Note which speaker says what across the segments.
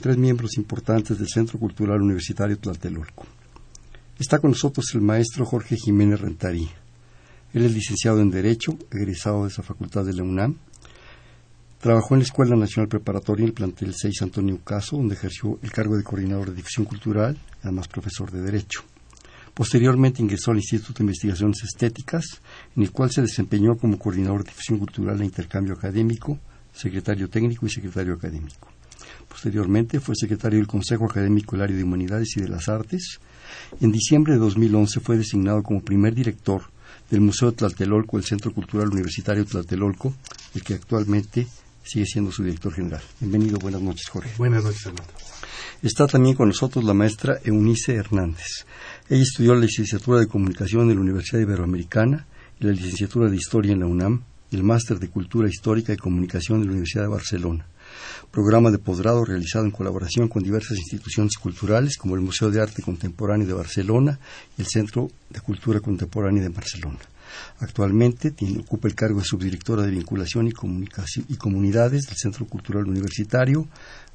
Speaker 1: tres miembros importantes del Centro Cultural Universitario Tlatelolco. Está con nosotros el maestro Jorge Jiménez Rentarí. Él es licenciado en Derecho, egresado de esa facultad de la UNAM. Trabajó en la Escuela Nacional Preparatoria el plantel 6 Antonio Caso, donde ejerció el cargo de coordinador de difusión cultural, además profesor de Derecho. Posteriormente ingresó al Instituto de Investigaciones Estéticas, en el cual se desempeñó como coordinador de difusión cultural e intercambio académico, secretario técnico y secretario académico. Posteriormente fue secretario del Consejo Académico del Área de Humanidades y de las Artes. En diciembre de 2011 fue designado como primer director del Museo Tlatelolco, el Centro Cultural Universitario Tlatelolco, el que actualmente sigue siendo su director general. Bienvenido, buenas noches, Jorge.
Speaker 2: Buenas noches, Armando.
Speaker 1: Está también con nosotros la maestra Eunice Hernández. Ella estudió la licenciatura de Comunicación en la Universidad Iberoamericana y la licenciatura de Historia en la UNAM y el máster de Cultura Histórica y Comunicación de la Universidad de Barcelona. Programa de posgrado realizado en colaboración con diversas instituciones culturales como el Museo de Arte Contemporáneo de Barcelona y el Centro de Cultura Contemporánea de Barcelona. Actualmente tiene, ocupa el cargo de subdirectora de Vinculación y, y Comunidades del Centro Cultural Universitario,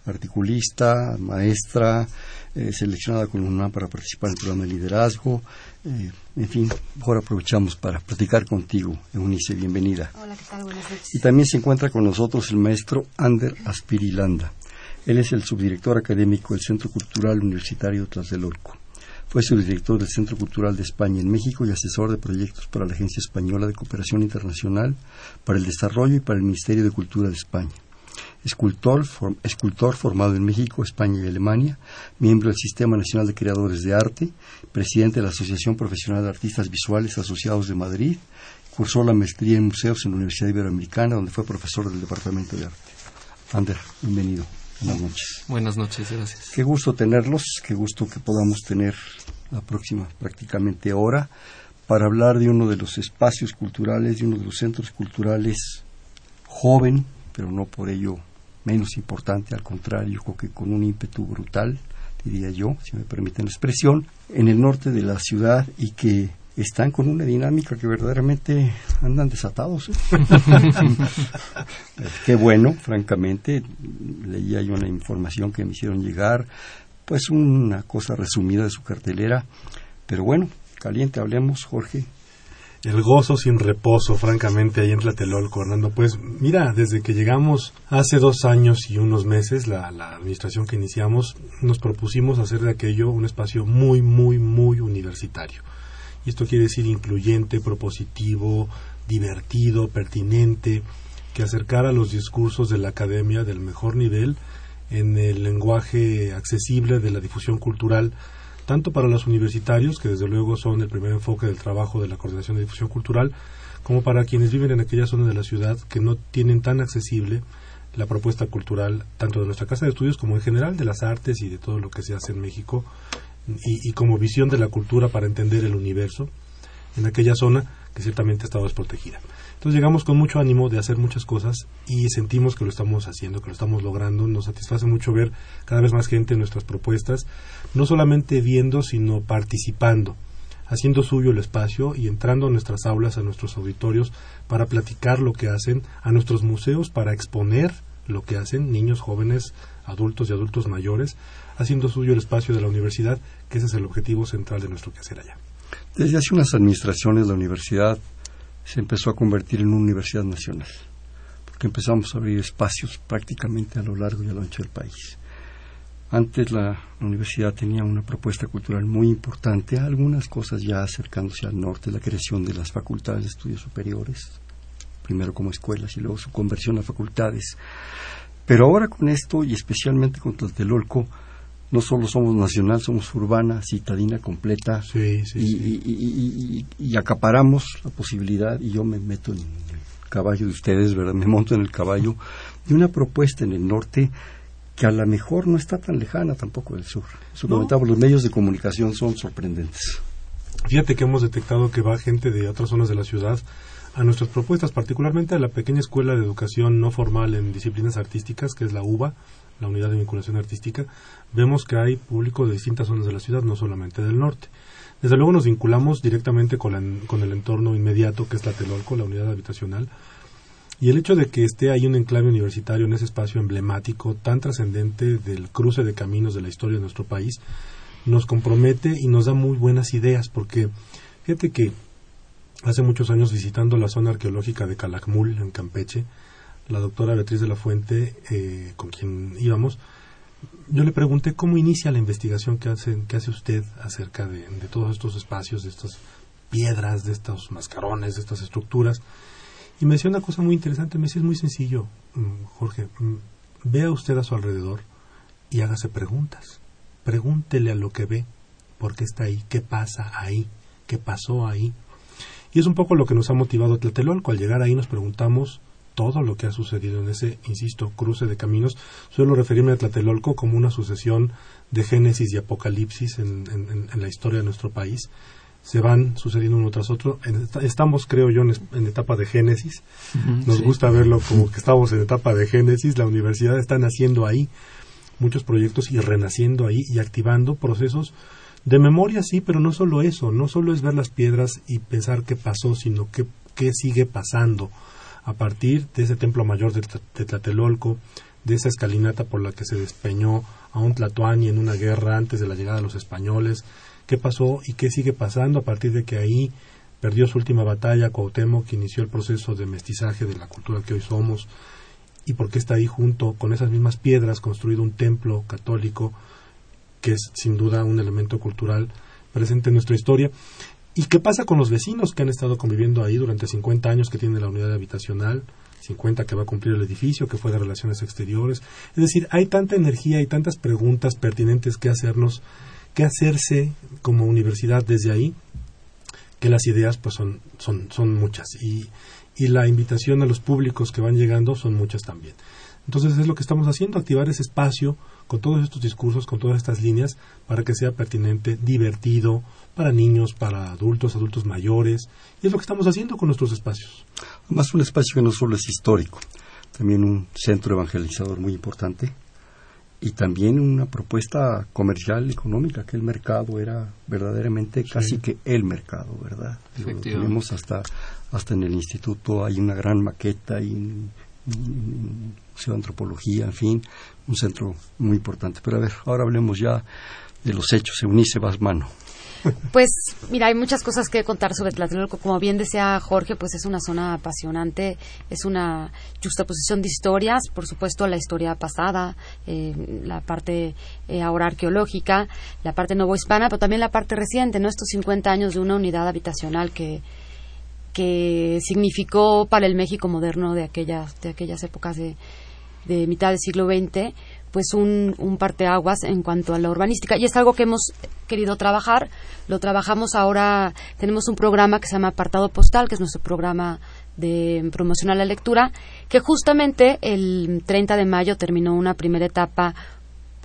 Speaker 1: articulista, maestra, eh, seleccionada con UNAM para participar en el programa de liderazgo. Eh, en fin, mejor aprovechamos para platicar contigo, Eunice, bienvenida.
Speaker 3: Hola, ¿qué tal? Buenas noches.
Speaker 1: Y también se encuentra con nosotros el maestro Ander Aspirilanda. Él es el subdirector académico del Centro Cultural Universitario Tlatelolco. Fue subdirector del Centro Cultural de España en México y asesor de proyectos para la Agencia Española de Cooperación Internacional, para el Desarrollo y para el Ministerio de Cultura de España escultor, escultor formado en México, España y Alemania, miembro del Sistema Nacional de Creadores de Arte, presidente de la Asociación Profesional de Artistas Visuales Asociados de Madrid, cursó la maestría en museos en la Universidad Iberoamericana, donde fue profesor del Departamento de Arte. Ander, bienvenido. Buenas noches.
Speaker 2: Buenas noches, gracias.
Speaker 1: Qué gusto tenerlos, qué gusto que podamos tener la próxima prácticamente hora para hablar de uno de los espacios culturales, de uno de los centros culturales joven, pero no por ello menos importante, al contrario, creo que con un ímpetu brutal, diría yo, si me permiten la expresión, en el norte de la ciudad y que están con una dinámica que verdaderamente andan desatados. ¿eh? Qué bueno, francamente, leía yo una información que me hicieron llegar, pues una cosa resumida de su cartelera, pero bueno, caliente, hablemos, Jorge,
Speaker 2: el gozo sin reposo, francamente, ahí en Tlatelolco, Hernando. Pues mira, desde que llegamos hace dos años y unos meses, la, la, administración que iniciamos, nos propusimos hacer de aquello un espacio muy, muy, muy universitario. Y esto quiere decir incluyente, propositivo, divertido, pertinente, que acercara los discursos de la academia del mejor nivel en el lenguaje accesible de la difusión cultural tanto para los universitarios, que desde luego son el primer enfoque del trabajo de la Coordinación de Difusión Cultural, como para quienes viven en aquella zona de la ciudad que no tienen tan accesible la propuesta cultural, tanto de nuestra Casa de Estudios como en general de las artes y de todo lo que se hace en México, y, y como visión de la cultura para entender el universo en aquella zona que ciertamente ha estado desprotegida. Entonces llegamos con mucho ánimo de hacer muchas cosas y sentimos que lo estamos haciendo, que lo estamos logrando. Nos satisface mucho ver cada vez más gente en nuestras propuestas, no solamente viendo, sino participando, haciendo suyo el espacio y entrando a nuestras aulas, a nuestros auditorios, para platicar lo que hacen, a nuestros museos para exponer lo que hacen, niños, jóvenes, adultos y adultos mayores, haciendo suyo el espacio de la universidad, que ese es el objetivo central de nuestro quehacer allá.
Speaker 1: Desde hace unas administraciones la universidad se empezó a convertir en una universidad nacional, porque empezamos a abrir espacios prácticamente a lo largo y a lo ancho del país. Antes la, universidad tenía una propuesta cultural muy importante, algunas cosas ya acercándose al norte, la creación de las facultades de estudios superiores, primero como escuelas y luego su conversión a facultades. Pero ahora con esto, y especialmente con Tlatelolco, no solo somos nacional, somos urbana, citadina completa
Speaker 2: sí, sí,
Speaker 1: y,
Speaker 2: sí.
Speaker 1: Y, y, y, acaparamos la posibilidad, y yo me meto en el caballo de ustedes, ¿verdad? Me monto en el caballo de una propuesta en el norte que a lo mejor no está tan lejana tampoco del sur. Su los medios de comunicación son sorprendentes.
Speaker 2: Fíjate que hemos detectado que va gente de otras zonas de la ciudad a nuestras propuestas, particularmente a la pequeña escuela de educación no formal en disciplinas artísticas, que es la UBA, la Unidad de Vinculación Artística, vemos que hay público de distintas zonas de la ciudad, no solamente del norte. Desde luego nos vinculamos directamente con, el entorno inmediato, que es la Telolco, la unidad habitacional, y el hecho de que esté ahí un enclave universitario en ese espacio emblemático, tan trascendente del cruce de caminos de la historia de nuestro país, nos compromete y nos da muy buenas ideas, porque fíjate que hace muchos años visitando la zona arqueológica de Calakmul, en Campeche, la doctora Beatriz de la Fuente, eh, con quien íbamos, yo le pregunté cómo inicia la investigación que hace, que hace usted acerca de, todos estos espacios, de estas piedras, de estos mascarones, de estas estructuras. Y me decía una cosa muy interesante, me decía, es muy sencillo, mm, Jorge, mm, vea usted a su alrededor y hágase preguntas. Pregúntele a lo que ve, por qué está ahí, qué pasa ahí, qué pasó ahí. Y es un poco lo que nos ha motivado a Tlatelolco. Al llegar ahí nos preguntamos todo lo que ha sucedido en ese, insisto, cruce de caminos. Suelo referirme a Tlatelolco como una sucesión de génesis y apocalipsis en, la historia de nuestro país. Se van sucediendo uno tras otro. estamos, creo yo, en, etapa de génesis. Nos gusta verlo como que estamos en etapa de génesis. La universidad está naciendo ahí muchos proyectos y renaciendo ahí y activando procesos de memoria, sí, pero no solo eso. No solo es ver las piedras y pensar qué pasó, sino qué, qué sigue pasando a partir de ese templo mayor de, Tlatelolco, de esa escalinata por la que se despeñó a un Tlatoani en una guerra antes de la llegada de los españoles, qué pasó y qué sigue pasando a partir de que ahí perdió su última batalla Cuauhtémoc, que inició el proceso de mestizaje de la cultura que hoy somos, y por qué está ahí junto con esas mismas piedras construido un templo católico que es sin duda un elemento cultural presente en nuestra historia. ¿Y qué pasa con los vecinos que han estado conviviendo ahí durante 50 años que tiene la unidad habitacional? 50 que va a cumplir el edificio, que fue de relaciones exteriores. Es decir, hay tanta energía y tantas preguntas pertinentes que hacernos, que hacerse como universidad desde ahí, que las ideas pues son, son, son muchas y, y la invitación a los públicos que van llegando son muchas también. Entonces es lo que estamos haciendo, activar ese espacio con todos estos discursos, con todas estas líneas, para que sea pertinente, divertido, para niños, para adultos, adultos mayores, y es lo que estamos haciendo con nuestros espacios.
Speaker 1: Además, un espacio que no solo es histórico, también un centro evangelizador muy importante, y también una propuesta comercial, económica, que el mercado era verdaderamente casi que el mercado, ¿verdad? Lo tenemos hasta, hasta en el instituto, hay una gran maqueta y Antropología, en fin, un centro muy importante. Pero a ver, ahora hablemos ya de los hechos. Eunice mano.
Speaker 3: Pues mira, hay muchas cosas que contar sobre Tlatelolco. Como bien decía Jorge, pues es una zona apasionante, es una juxtaposición de historias, por supuesto la historia pasada, eh, la parte eh, ahora arqueológica, la parte novohispana, pero también la parte reciente, ¿no? Estos 50 años de una unidad habitacional que, que significó para el México moderno de aquellas, de aquellas épocas de, de mitad del siglo XX, pues un, un parteaguas en cuanto a la urbanística. Y es algo que hemos querido trabajar. Lo trabajamos ahora, tenemos un programa que se llama Apartado Postal, que es nuestro programa de promoción a la lectura, que justamente el 30 de mayo terminó una primera etapa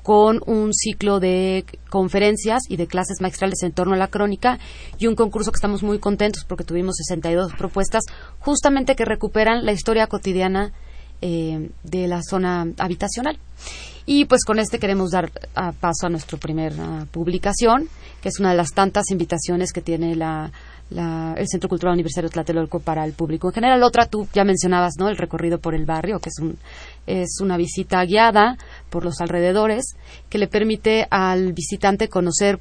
Speaker 3: con un ciclo de conferencias y de clases maestrales en torno a la crónica y un concurso que estamos muy contentos porque tuvimos 62 propuestas justamente que recuperan la historia cotidiana eh, de la zona habitacional. Y pues con este queremos dar paso a nuestra primera publicación, que es una de las tantas invitaciones que tiene la, el Centro Cultural Universitario Tlatelolco para el público en general. Otra, tú ya mencionabas, ¿no? El recorrido por el barrio, que es, un, es una visita guiada por los alrededores, que le permite al visitante conocer,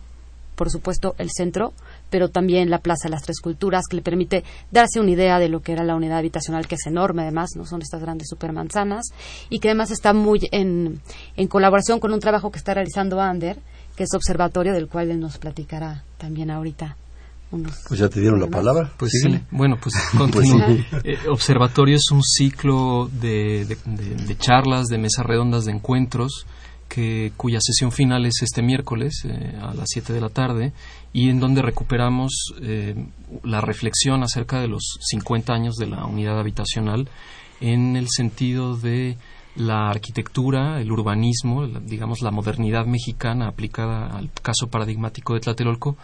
Speaker 3: por supuesto, el centro, pero también la Plaza de las Tres Culturas, que le permite darse una idea de lo que era la unidad habitacional, que es enorme además, no son estas grandes supermanzanas, y que además está muy en, en colaboración con un trabajo que está realizando Ander, que es observatorio, del cual él nos platicará también ahorita.
Speaker 1: pues ya te dieron la palabra.
Speaker 4: Pues sí, bueno, pues, pues eh, observatorio es un ciclo de, de, charlas, de mesas redondas, de encuentros, que, cuya sesión final es este miércoles eh, a las 7 de la tarde y en donde recuperamos eh, la reflexión acerca de los 50 años de la unidad habitacional en el sentido de la arquitectura, el urbanismo, digamos la modernidad mexicana aplicada al caso paradigmático de Tlatelolco,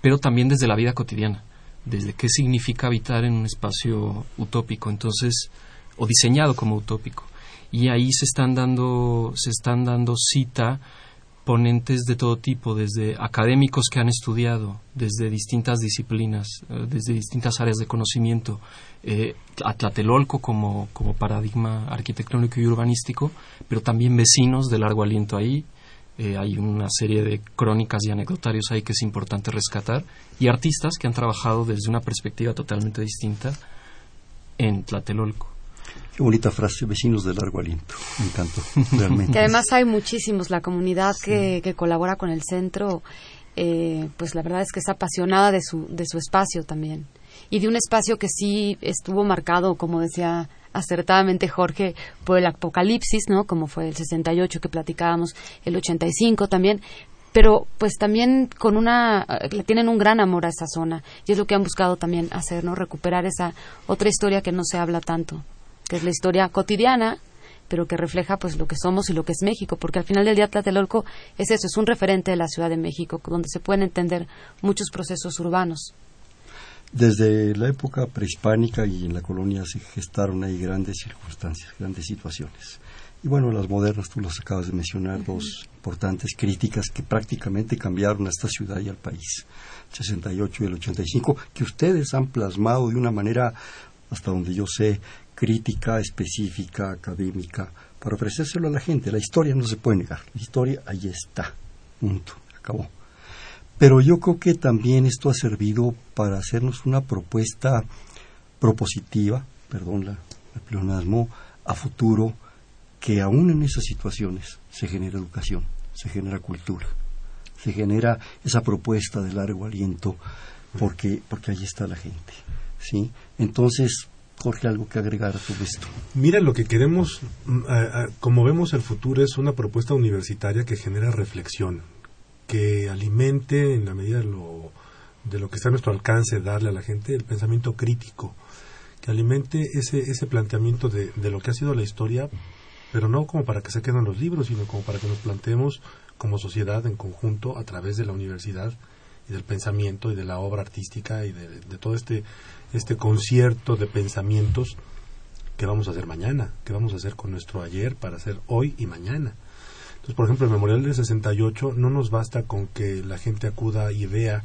Speaker 4: pero también desde la vida cotidiana, desde qué significa habitar en un espacio utópico, entonces, o diseñado como utópico. Y ahí se están dando, se están dando cita ponentes de todo tipo, desde académicos que han estudiado, desde distintas disciplinas, eh, desde distintas áreas de conocimiento, eh, a Tlatelolco como, como paradigma arquitectónico y urbanístico, pero también vecinos de largo aliento ahí. Eh, hay una serie de crónicas y anecdotarios ahí que es importante rescatar, y artistas que han trabajado desde una perspectiva totalmente distinta en Tlatelolco.
Speaker 1: Qué bonita frase, vecinos de largo aliento. Me encantó, realmente.
Speaker 3: Que además hay muchísimos. La comunidad que, que, colabora con el centro, eh, pues la verdad es que es apasionada de su, de su espacio también. Y de un espacio que sí estuvo marcado, como decía acertadamente Jorge, por el apocalipsis, ¿no? Como fue el 68 que platicábamos, el 85 también, pero pues también con una le tienen un gran amor a esa zona y es lo que han buscado también hacer no recuperar esa otra historia que no se habla tanto que es la historia cotidiana, pero que refleja pues lo que somos y lo que es México, porque al final del día Tlatelolco es eso, es un referente de la Ciudad de México, donde se pueden entender muchos procesos urbanos.
Speaker 1: Desde la época prehispánica y en la colonia se gestaron ahí grandes circunstancias, grandes situaciones. Y bueno, las modernas, tú las acabas de mencionar, dos importantes críticas que prácticamente cambiaron a esta ciudad y al país. El 68 y el 85, que ustedes han plasmado de una manera, hasta donde yo sé, crítica específica, académica, para ofrecérselo a la gente. La historia no se puede negar. La historia ahí está. Punto. Acabó. Pero yo creo que también esto ha servido para hacernos una propuesta propositiva, perdón la, el pleonasmo, a futuro, que aún en esas situaciones se genera educación, se genera cultura, se genera esa propuesta de largo aliento, porque, porque ahí está la gente. ¿sí? Entonces, Jorge, algo que agregar todo esto.
Speaker 2: Mira, lo que queremos, mm, como vemos el futuro, es una propuesta universitaria que genera reflexión, que alimente en la medida de lo, de lo que está a nuestro alcance darle a la gente el pensamiento crítico, que alimente ese, ese planteamiento de, de lo que ha sido la historia, pero no como para que se queden los libros, sino como para que nos planteemos como sociedad en conjunto a través de la universidad del pensamiento y de la obra artística y de, de todo este este concierto de pensamientos que vamos a hacer mañana, que vamos a hacer con nuestro ayer para hacer hoy y mañana. Entonces, por ejemplo, el Memorial del 68 no nos basta con que la gente acuda y vea,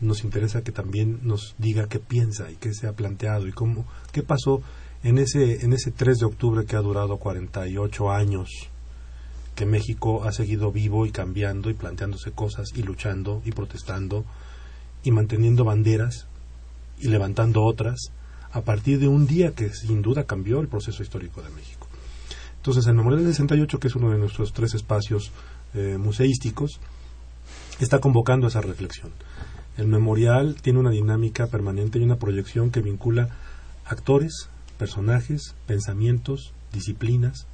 Speaker 2: nos interesa que también nos diga qué piensa y qué se ha planteado y cómo, qué pasó en ese, en ese 3 de octubre que ha durado 48 años, que México ha seguido vivo y cambiando y planteándose cosas y luchando y protestando y manteniendo banderas y levantando otras a partir de un día que sin duda cambió el proceso histórico de México. Entonces, el Memorial del 68, que es uno de nuestros tres espacios eh, museísticos, está convocando esa reflexión. El memorial tiene una dinámica permanente y una proyección que vincula actores, personajes, pensamientos, disciplinas.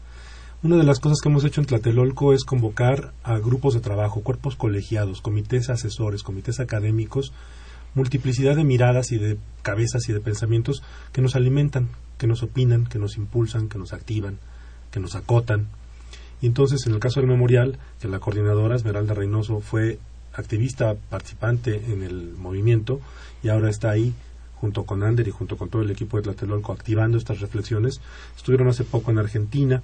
Speaker 2: Una de las cosas que hemos hecho en Tlatelolco es convocar a grupos de trabajo, cuerpos colegiados, comités asesores, comités académicos, multiplicidad de miradas y de cabezas y de pensamientos que nos alimentan, que nos opinan, que nos impulsan, que nos activan, que nos acotan. Y entonces, en el caso del memorial, que la coordinadora Esmeralda Reynoso fue activista, participante en el movimiento y ahora está ahí junto con Ander y junto con todo el equipo de Tlatelolco activando estas reflexiones. Estuvieron hace poco en Argentina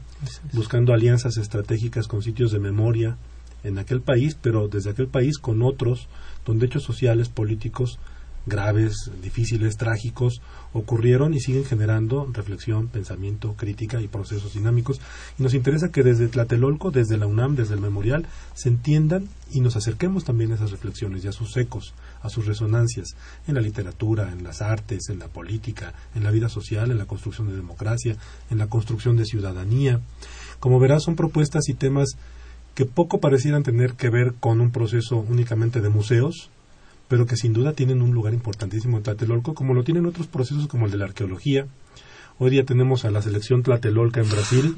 Speaker 2: buscando alianzas estratégicas con sitios de memoria en aquel país, pero desde aquel país con otros donde hechos sociales, políticos graves, difíciles, trágicos, ocurrieron y siguen generando reflexión, pensamiento, crítica y procesos dinámicos. Y nos interesa que desde Tlatelolco, desde la UNAM, desde el memorial, se entiendan y nos acerquemos también a esas reflexiones y a sus ecos, a sus resonancias en la literatura, en las artes, en la política, en la vida social, en la construcción de democracia, en la construcción de ciudadanía. Como verás, son propuestas y temas que poco parecieran tener que ver con un proceso únicamente de museos, pero que sin duda tienen un lugar importantísimo en Tlatelolco, como lo tienen otros procesos como el de la arqueología. Hoy día tenemos a la selección Tlatelolca en Brasil,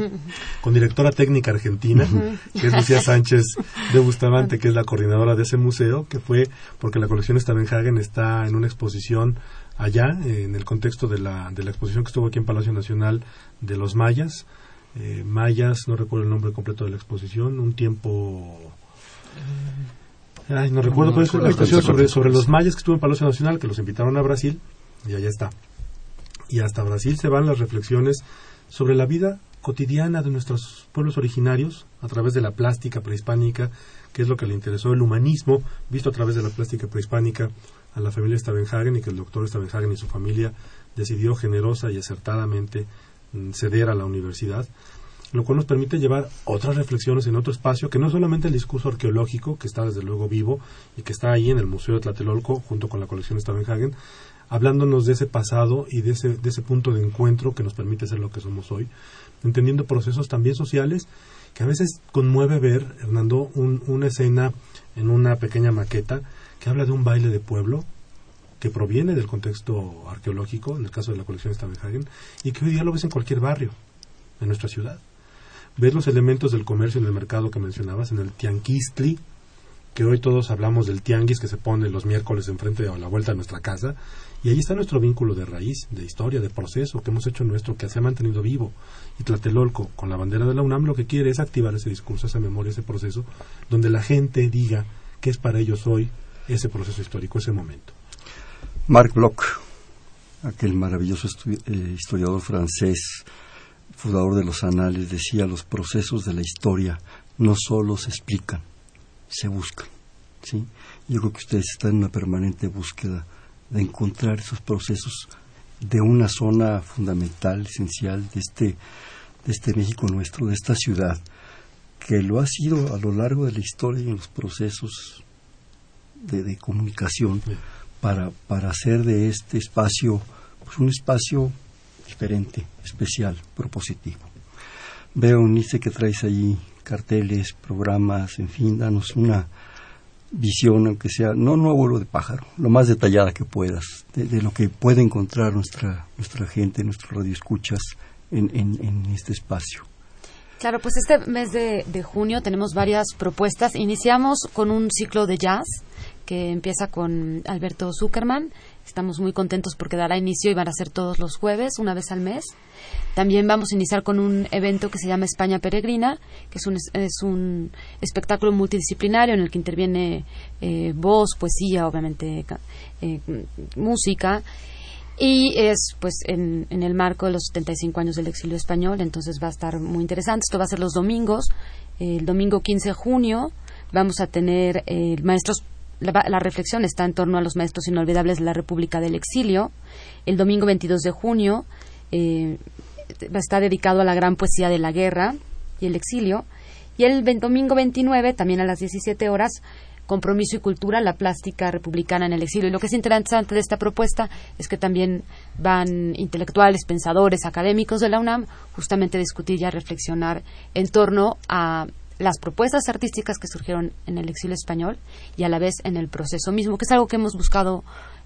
Speaker 2: con directora técnica argentina, que es Lucía Sánchez de Bustamante, que es la coordinadora de ese museo, que fue porque la colección Stavenhagen está en una exposición allá, en el contexto de la, de la exposición que estuvo aquí en Palacio Nacional de los Mayas, eh, mayas, no recuerdo el nombre completo de la exposición, un tiempo... Ay, no recuerdo, pero es una sobre los mayas que estuvo en Palacio Nacional, que los invitaron a Brasil, y allá está. Y hasta Brasil se van las reflexiones sobre la vida cotidiana de nuestros pueblos originarios a través de la plástica prehispánica, que es lo que le interesó el humanismo, visto a través de la plástica prehispánica a la familia Stavenhagen y que el doctor Stavenhagen y su familia decidió generosa y acertadamente mm, ceder a la universidad, lo cual nos permite llevar otras reflexiones en otro espacio que no es solamente el discurso arqueológico, que está desde luego vivo y que está ahí en el Museo de Tlatelolco junto con la colección Stavenhagen, hablándonos de ese pasado y de ese, de ese punto de encuentro que nos permite ser lo que somos hoy, entendiendo procesos también sociales que a veces conmueve ver, Hernando, una escena en una pequeña maqueta que habla de un baile de pueblo que proviene del contexto arqueológico, en el caso de la colección Stavenhagen, y que hoy día lo ves en cualquier barrio de nuestra ciudad. Ves los elementos del comercio en el mercado que mencionabas, en el Tianquistli, que hoy todos hablamos del tianguis que se pone los miércoles enfrente o a la vuelta de nuestra casa, y ahí está nuestro vínculo de raíz, de historia, de proceso que hemos hecho nuestro, que se ha mantenido vivo. Y Tlatelolco, con la bandera de la UNAM, lo que quiere es activar ese discurso, esa memoria, ese proceso, donde la gente diga qué es para ellos hoy ese proceso histórico, ese momento.
Speaker 1: Marc Bloch, aquel maravilloso eh, historiador francés, fundador de los anales, decía, los procesos de la historia no solo se explican, se buscan. ¿sí? Yo creo que ustedes están en una permanente búsqueda de encontrar esos procesos de una zona fundamental, esencial de este, de este México nuestro, de esta ciudad, que lo ha sido a lo largo de la historia y en los procesos de, comunicación para, para hacer de este espacio pues, un espacio diferente, especial, propositivo. Veo, Nice, que traes ahí carteles, programas, en fin, danos una, visión, aunque sea, no, no vuelo de pájaro, lo más detallada que puedas, de, lo que puede encontrar nuestra, nuestra gente, nuestros radioescuchas en, en, en este espacio.
Speaker 3: Claro, pues este mes de, de, junio tenemos varias propuestas. Iniciamos con un ciclo de jazz que empieza con Alberto Zuckerman. Estamos muy contentos porque dará inicio y van a ser todos los jueves, una vez al mes. También vamos a iniciar con un evento que se llama España Peregrina, que es un, es un espectáculo multidisciplinario en el que interviene eh, voz, poesía, obviamente eh, música. Y es pues en, en, el marco de los 75 años del exilio español, entonces va a estar muy interesante. Esto va a ser los domingos. el domingo 15 de junio vamos a tener eh, maestros la, reflexión está en torno a los maestros inolvidables de la República del Exilio. El domingo 22 de junio eh, está dedicado a la gran poesía de la guerra y el exilio. Y el domingo 29, también a las 17 horas, Compromiso y Cultura, la plástica republicana en el exilio. Y lo que es interesante de esta propuesta es que también van intelectuales, pensadores, académicos de la UNAM justamente a discutir y a reflexionar en torno a las propuestas artísticas que surgieron en el exilio español y a la vez en el proceso mismo, que es algo que hemos buscado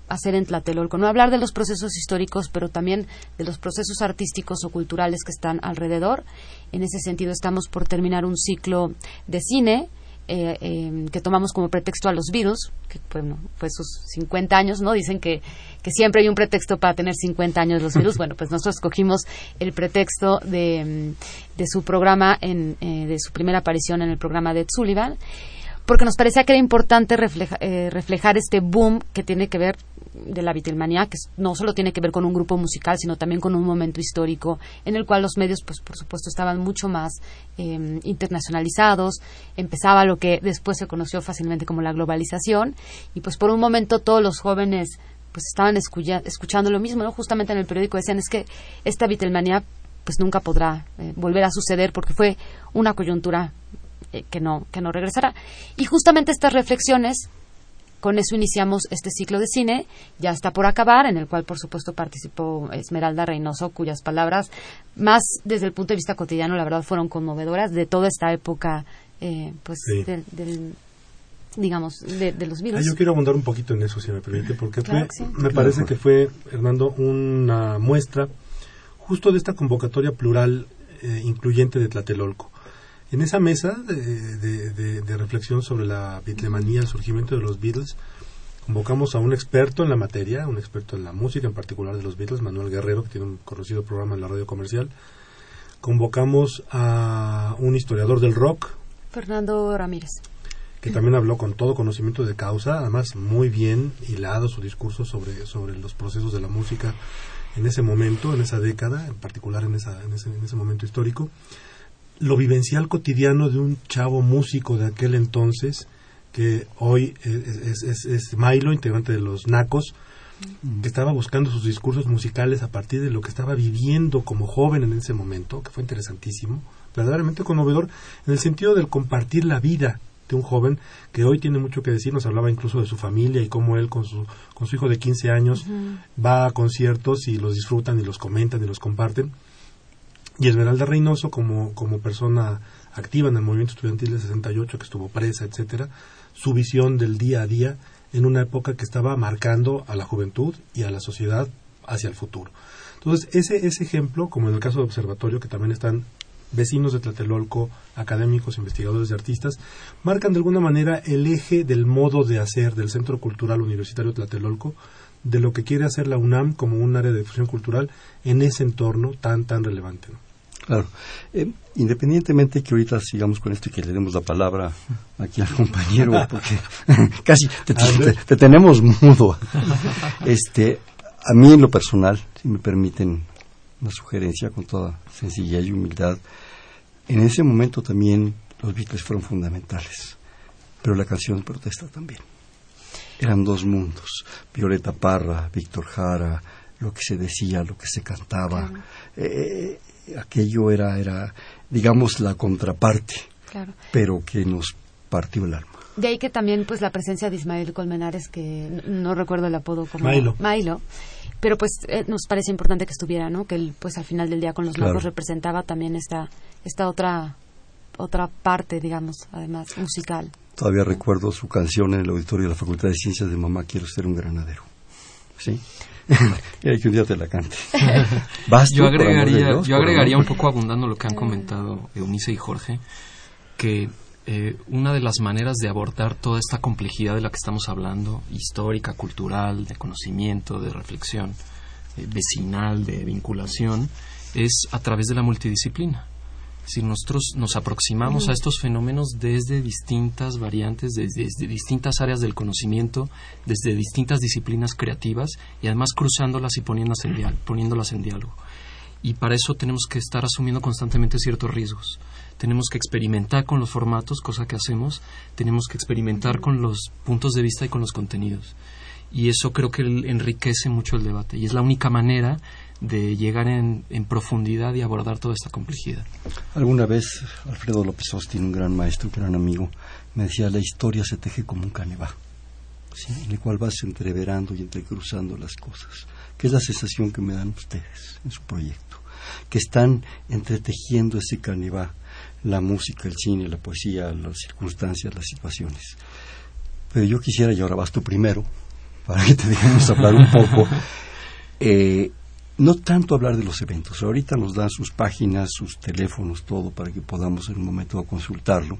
Speaker 3: hacer en Tlatelolco, no hablar de los procesos históricos, pero también de los procesos artísticos o culturales que están alrededor. En ese sentido, estamos por terminar un ciclo de cine eh, em, que tomamos como pretexto a los virus, que bueno, fue sus 50 años, ¿no? Dicen que, que siempre hay un pretexto para tener 50 años los virus. Bueno, pues nosotros escogimos el pretexto de, em, de su programa, en, eh, de su primera aparición en el programa de Sullivan porque nos parecía que era importante eh, reflejar este boom que tiene que ver de la Beatlemanía, que no solo tiene que ver con un grupo musical, sino también con un momento histórico en el cual los medios, pues por supuesto, estaban mucho más em, internacionalizados, empezaba lo que después se conoció fácilmente como la globalización, y pues por un momento todos los jóvenes pues estaban escuchando lo mismo, ¿no? Justamente en el periódico decían es que esta Beatlemanía pues nunca podrá eh, volver a suceder porque fue una coyuntura eh, que no que no regresará. Y justamente estas reflexiones con eso iniciamos este ciclo de cine, ya está por acabar, en el cual por supuesto participó Esmeralda Reynoso, cuyas palabras, más desde el punto de vista cotidiano, la verdad fueron conmovedoras de toda esta época, eh, pues, del, digamos, de, los virus.
Speaker 2: Ah, yo quiero abundar un poquito en eso, si me permite, porque me parece que fue, Hernando, una muestra justo de esta convocatoria plural eh, incluyente de Tlatelolco. En esa mesa de, reflexión sobre la bitlemanía, el surgimiento de los Beatles, convocamos a un experto en la materia, un experto en la música, en particular de los Beatles, Manuel Guerrero, que tiene un conocido programa en la radio comercial. convocamos a un historiador del rock,
Speaker 3: Fernando Ramírez.
Speaker 2: que también habló con todo conocimiento de causa, además muy bien hilado su discurso sobre, sobre los procesos de la música en ese momento, en esa década, en particular en, esa, en, ese, en ese momento histórico. Lo vivencial cotidiano de un chavo músico de aquel entonces, que hoy es, es, es Milo, integrante de los Nacos, que estaba buscando sus discursos musicales a partir de lo que estaba viviendo como joven en ese momento, que fue interesantísimo, verdaderamente conmovedor, en el sentido del compartir la vida de un joven que hoy tiene mucho que decir, nos hablaba incluso de su familia y cómo él con su, con su hijo de 15 años va a conciertos y los disfrutan y los comentan y los comparten. Y Esmeralda Reynoso, como, como persona activa en el movimiento estudiantil del 68, que estuvo presa, etcétera, su visión del día a día en una época que estaba marcando a la juventud y a la sociedad hacia el futuro. Entonces, ese, ese ejemplo, como en el caso de Observatorio, que también están vecinos de Tlatelolco, académicos, investigadores y artistas, marcan de alguna manera el eje del modo de hacer del Centro Cultural Universitario Tlatelolco, de lo que quiere hacer la UNAM como un área de difusión cultural en ese entorno tan, tan relevante. ¿no?
Speaker 1: Claro. Eh, independientemente que ahorita sigamos con esto y que le demos la palabra aquí al compañero, porque casi te, te, te tenemos mudo. Este, a mí en lo personal, si me permiten una sugerencia con toda sencillez y humildad, en ese momento también los Beatles fueron fundamentales, pero la canción protesta también. Eran dos mundos, Violeta Parra, Víctor Jara, lo que se decía, lo que se cantaba.
Speaker 3: Claro.
Speaker 1: Eh, aquello era, era, digamos, la contraparte,
Speaker 3: Claro.
Speaker 1: pero que nos partió el alma.
Speaker 3: De ahí que también pues la presencia de Ismael Colmenares, que no recuerdo el apodo como
Speaker 2: Milo.
Speaker 3: Milo, pero pues eh, nos parece importante que estuviera, ¿no? Que él pues al final del día con los
Speaker 1: Claro.
Speaker 3: locos representaba también esta esta otra otra parte, digamos, además musical.
Speaker 1: Todavía recuerdo su canción en el auditorio de la Facultad de Ciencias de Mamá, quiero ser un granadero. ¿Sí? y que un día te la cante. ¿Vas tú,
Speaker 4: Yo agregaría,
Speaker 1: Dios,
Speaker 4: yo agregaría un poco abundando lo que han comentado Eunice y Jorge, que eh, una de las maneras de abordar toda esta complejidad de la que estamos hablando, histórica, cultural, de conocimiento, de reflexión, eh, vecinal, de vinculación, es a través de la multidisciplina. Decir, nosotros nos aproximamos a estos fenómenos desde distintas variantes, desde, desde distintas áreas del conocimiento, desde distintas disciplinas creativas y además cruzándolas y poniéndolas en, dial- poniéndolas en diálogo. Y para eso tenemos que estar asumiendo constantemente ciertos riesgos. Tenemos que experimentar con los formatos, cosa que hacemos. Tenemos que experimentar con los puntos de vista y con los contenidos. Y eso creo que enriquece mucho el debate. Y es la única manera de llegar en, en profundidad y abordar toda esta complejidad.
Speaker 1: Alguna vez Alfredo López Austin, un gran maestro, un gran amigo, me decía, la historia se teje como un canevá, ¿sí? en el cual vas entreverando y entrecruzando las cosas, que es la sensación que me dan ustedes en su proyecto, que están entretejiendo ese canevá, la música, el cine, la poesía, las circunstancias, las situaciones. Pero yo quisiera, y ahora vas tú primero, para que te dejemos hablar un poco, eh, no tanto hablar de los eventos. Ahorita nos dan sus páginas, sus teléfonos, todo para que podamos en un momento consultarlo,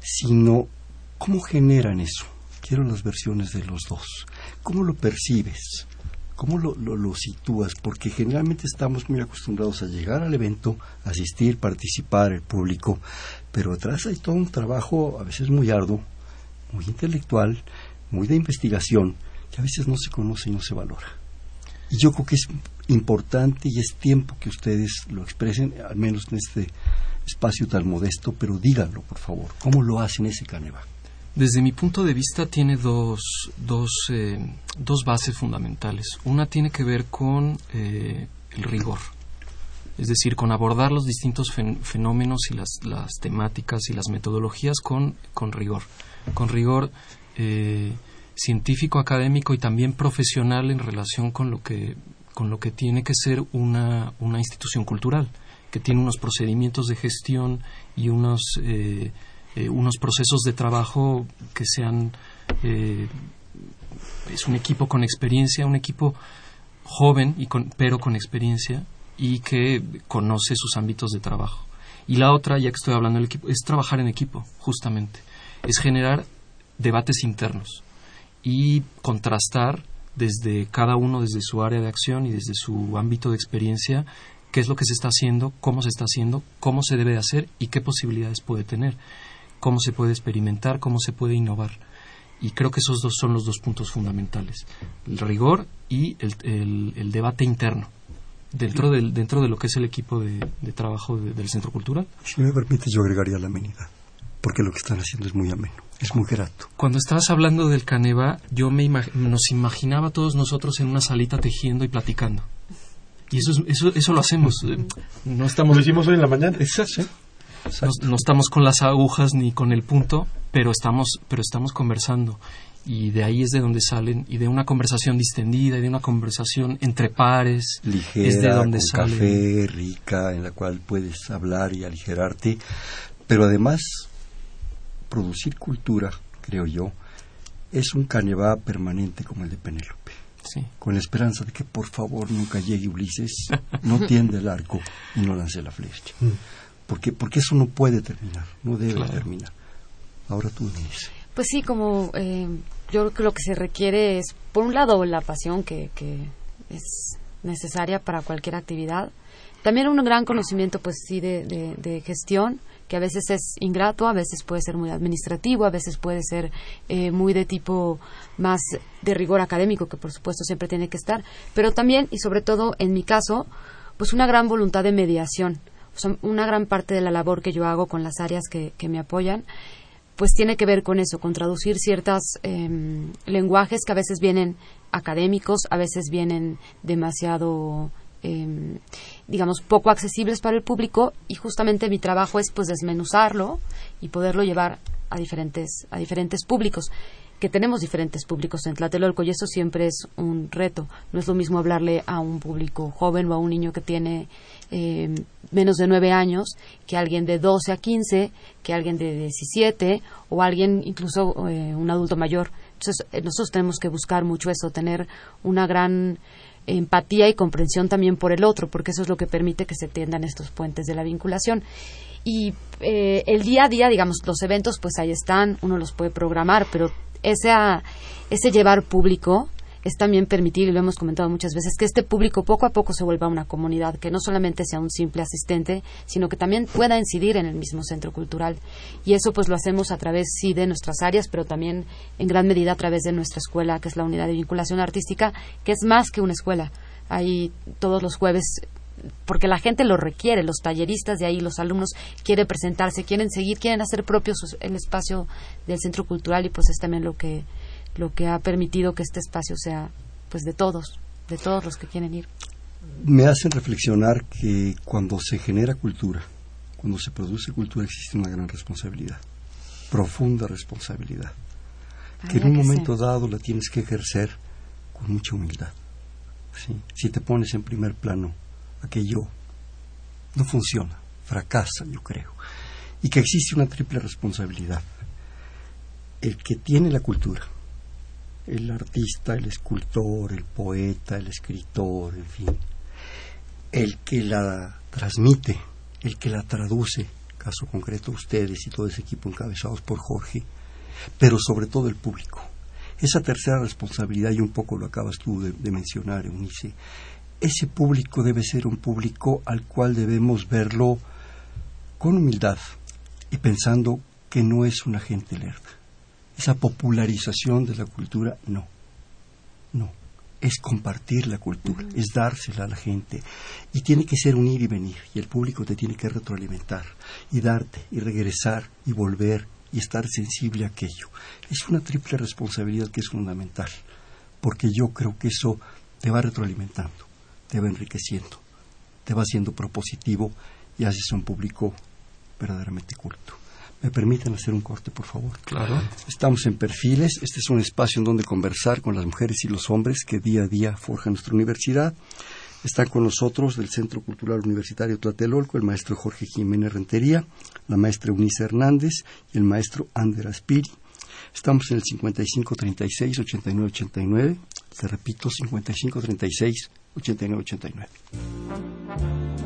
Speaker 1: sino cómo generan eso. Quiero las versiones de los dos. ¿Cómo lo percibes? ¿Cómo lo, lo, lo sitúas? Porque generalmente estamos muy acostumbrados a llegar al evento, asistir, participar, el público, pero atrás hay todo un trabajo a veces muy arduo, muy intelectual, muy de investigación, que a veces no se conoce y no se valora. Y yo creo que es importante y es tiempo que ustedes lo expresen, al menos en este espacio tan modesto, pero díganlo, por favor. ¿Cómo lo hacen ese caneva?
Speaker 4: Desde mi punto de vista tiene dos, dos, eh, dos bases fundamentales. Una tiene que ver con eh, el rigor, es decir, con abordar los distintos fen- fenómenos y las, las temáticas y las metodologías con, con rigor. Con rigor eh, científico, académico y también profesional en relación con lo que, con lo que tiene que ser una, una institución cultural, que tiene unos procedimientos de gestión y unos, eh, eh, unos procesos de trabajo que sean... eh, es un equipo con experiencia, un equipo joven, y con, pero con experiencia y que conoce sus ámbitos de trabajo. Y la otra, ya que estoy hablando del equipo, es trabajar en equipo, justamente. Es generar debates internos y contrastar desde cada uno, desde su área de acción y desde su ámbito de experiencia, qué es lo que se está haciendo, cómo se está haciendo, cómo se debe de hacer y qué posibilidades puede tener, cómo se puede experimentar, cómo se puede innovar. Y creo que esos dos son los dos puntos fundamentales, el rigor y el, debate interno dentro, del, dentro de lo que es el equipo de, trabajo del Centro Cultural.
Speaker 1: Si me permite, yo agregaría la amenidad, porque lo que están haciendo es muy ameno, es muy grato.
Speaker 4: Cuando estabas hablando del Caneva, yo me nos imaginaba todos nosotros en una salita tejiendo y platicando. Y eso, eso, eso lo hacemos. No estamos...
Speaker 2: Lo hicimos hoy en la mañana.
Speaker 4: Exacto. No, estamos con las agujas ni con el punto, pero estamos, pero estamos conversando. Y de ahí es de donde salen, y de una conversación distendida, y de una conversación entre pares.
Speaker 1: Ligera, es de donde con café, rica, en la cual puedes hablar y aligerarte. Pero además, producir cultura, creo yo, es un canevá permanente como el de Penélope con la esperanza de que por favor nunca llegue Ulises, no tiende el arco y no lance la flecha. Mm. Porque, porque eso no puede terminar, no debe terminar. Ahora tú dices.
Speaker 3: Pues sí, como eh, yo creo que lo que se requiere es, por un lado, la pasión que, que es necesaria para cualquier actividad. También un gran conocimiento, pues sí, de, de gestión que a veces es ingrato, a veces puede ser muy administrativo, a veces puede ser eh, muy de tipo más de rigor académico, que por supuesto siempre tiene que estar, pero también y sobre todo en mi caso, pues una gran voluntad de mediación. una gran parte de la labor que yo hago con las áreas que, me apoyan, pues tiene que ver con eso, con traducir ciertos em, lenguajes que a veces vienen académicos, a veces vienen demasiado Em, digamos, poco accesibles para el público y justamente mi trabajo es pues desmenuzarlo y poderlo llevar a diferentes, a diferentes públicos que tenemos diferentes públicos en Tlatelolco y eso siempre es un reto. No es lo mismo hablarle a un público joven o a un niño que tiene em, menos de nueve años que alguien de 12 a 15, que alguien de 17 o alguien incluso eh, un adulto mayor. Entonces eh, nosotros tenemos que buscar mucho eso, tener una gran empatía y comprensión también por el otro, porque eso es lo que permite que se tiendan estos puentes de la vinculación. Y eh, el día a día, digamos, los eventos, pues ahí están, uno los puede programar, pero ese, ese llevar público es también permitir, y lo hemos comentado muchas veces, que este público poco a poco se vuelva una comunidad, que no solamente sea un simple asistente, sino que también pueda incidir en el mismo centro cultural. Y eso pues lo hacemos a través, sí, de nuestras áreas, pero también en gran medida a través de nuestra escuela, que es la unidad de vinculación artística, que es más que una escuela. Ahí todos los jueves porque la gente lo requiere, los talleristas de ahí, los alumnos quieren presentarse, quieren seguir, quieren hacer propio el espacio del centro cultural y pues es también lo que lo que ha permitido que este espacio sea pues de todos, de todos los que quieren ir.
Speaker 1: Me hacen reflexionar que cuando se genera cultura, cuando se produce cultura existe una gran responsabilidad, profunda responsabilidad, que en un momento dado la tienes que ejercer con mucha humildad. Si te pones en primer plano, aquello no funciona, fracasa, yo creo, y que existe una triple responsabilidad. El que tiene la cultura, el artista, el escultor, el poeta, el escritor, en fin, el que la transmite, el que la traduce, caso concreto ustedes y todo ese equipo encabezados por Jorge, pero sobre todo el público. Esa tercera responsabilidad, y un poco lo acabas tú de, mencionar, Eunice, ese público debe ser un público al cual debemos verlo con humildad y pensando que no es una gente lerda esa popularización de la cultura, no, no, es compartir la cultura, es dársela a la gente y tiene que ser un ir y venir y el público te tiene que retroalimentar y darte y regresar y volver y estar sensible a aquello. Es una triple responsabilidad que es fundamental porque yo creo que eso te va retroalimentando, te va enriqueciendo, te va haciendo propositivo y haces un público verdaderamente culto. ¿Me permiten hacer un corte, por favor?
Speaker 4: Claro.
Speaker 1: Estamos en Perfiles. Este es un espacio en donde conversar con las mujeres y los hombres que día a día forjan nuestra universidad. Están con nosotros del Centro Cultural Universitario Tlatelolco el maestro Jorge Jiménez Rentería, la maestra Eunice Hernández y el maestro Ander Aspiri. Estamos en el 5536-8989. Te repito, 5536-8989.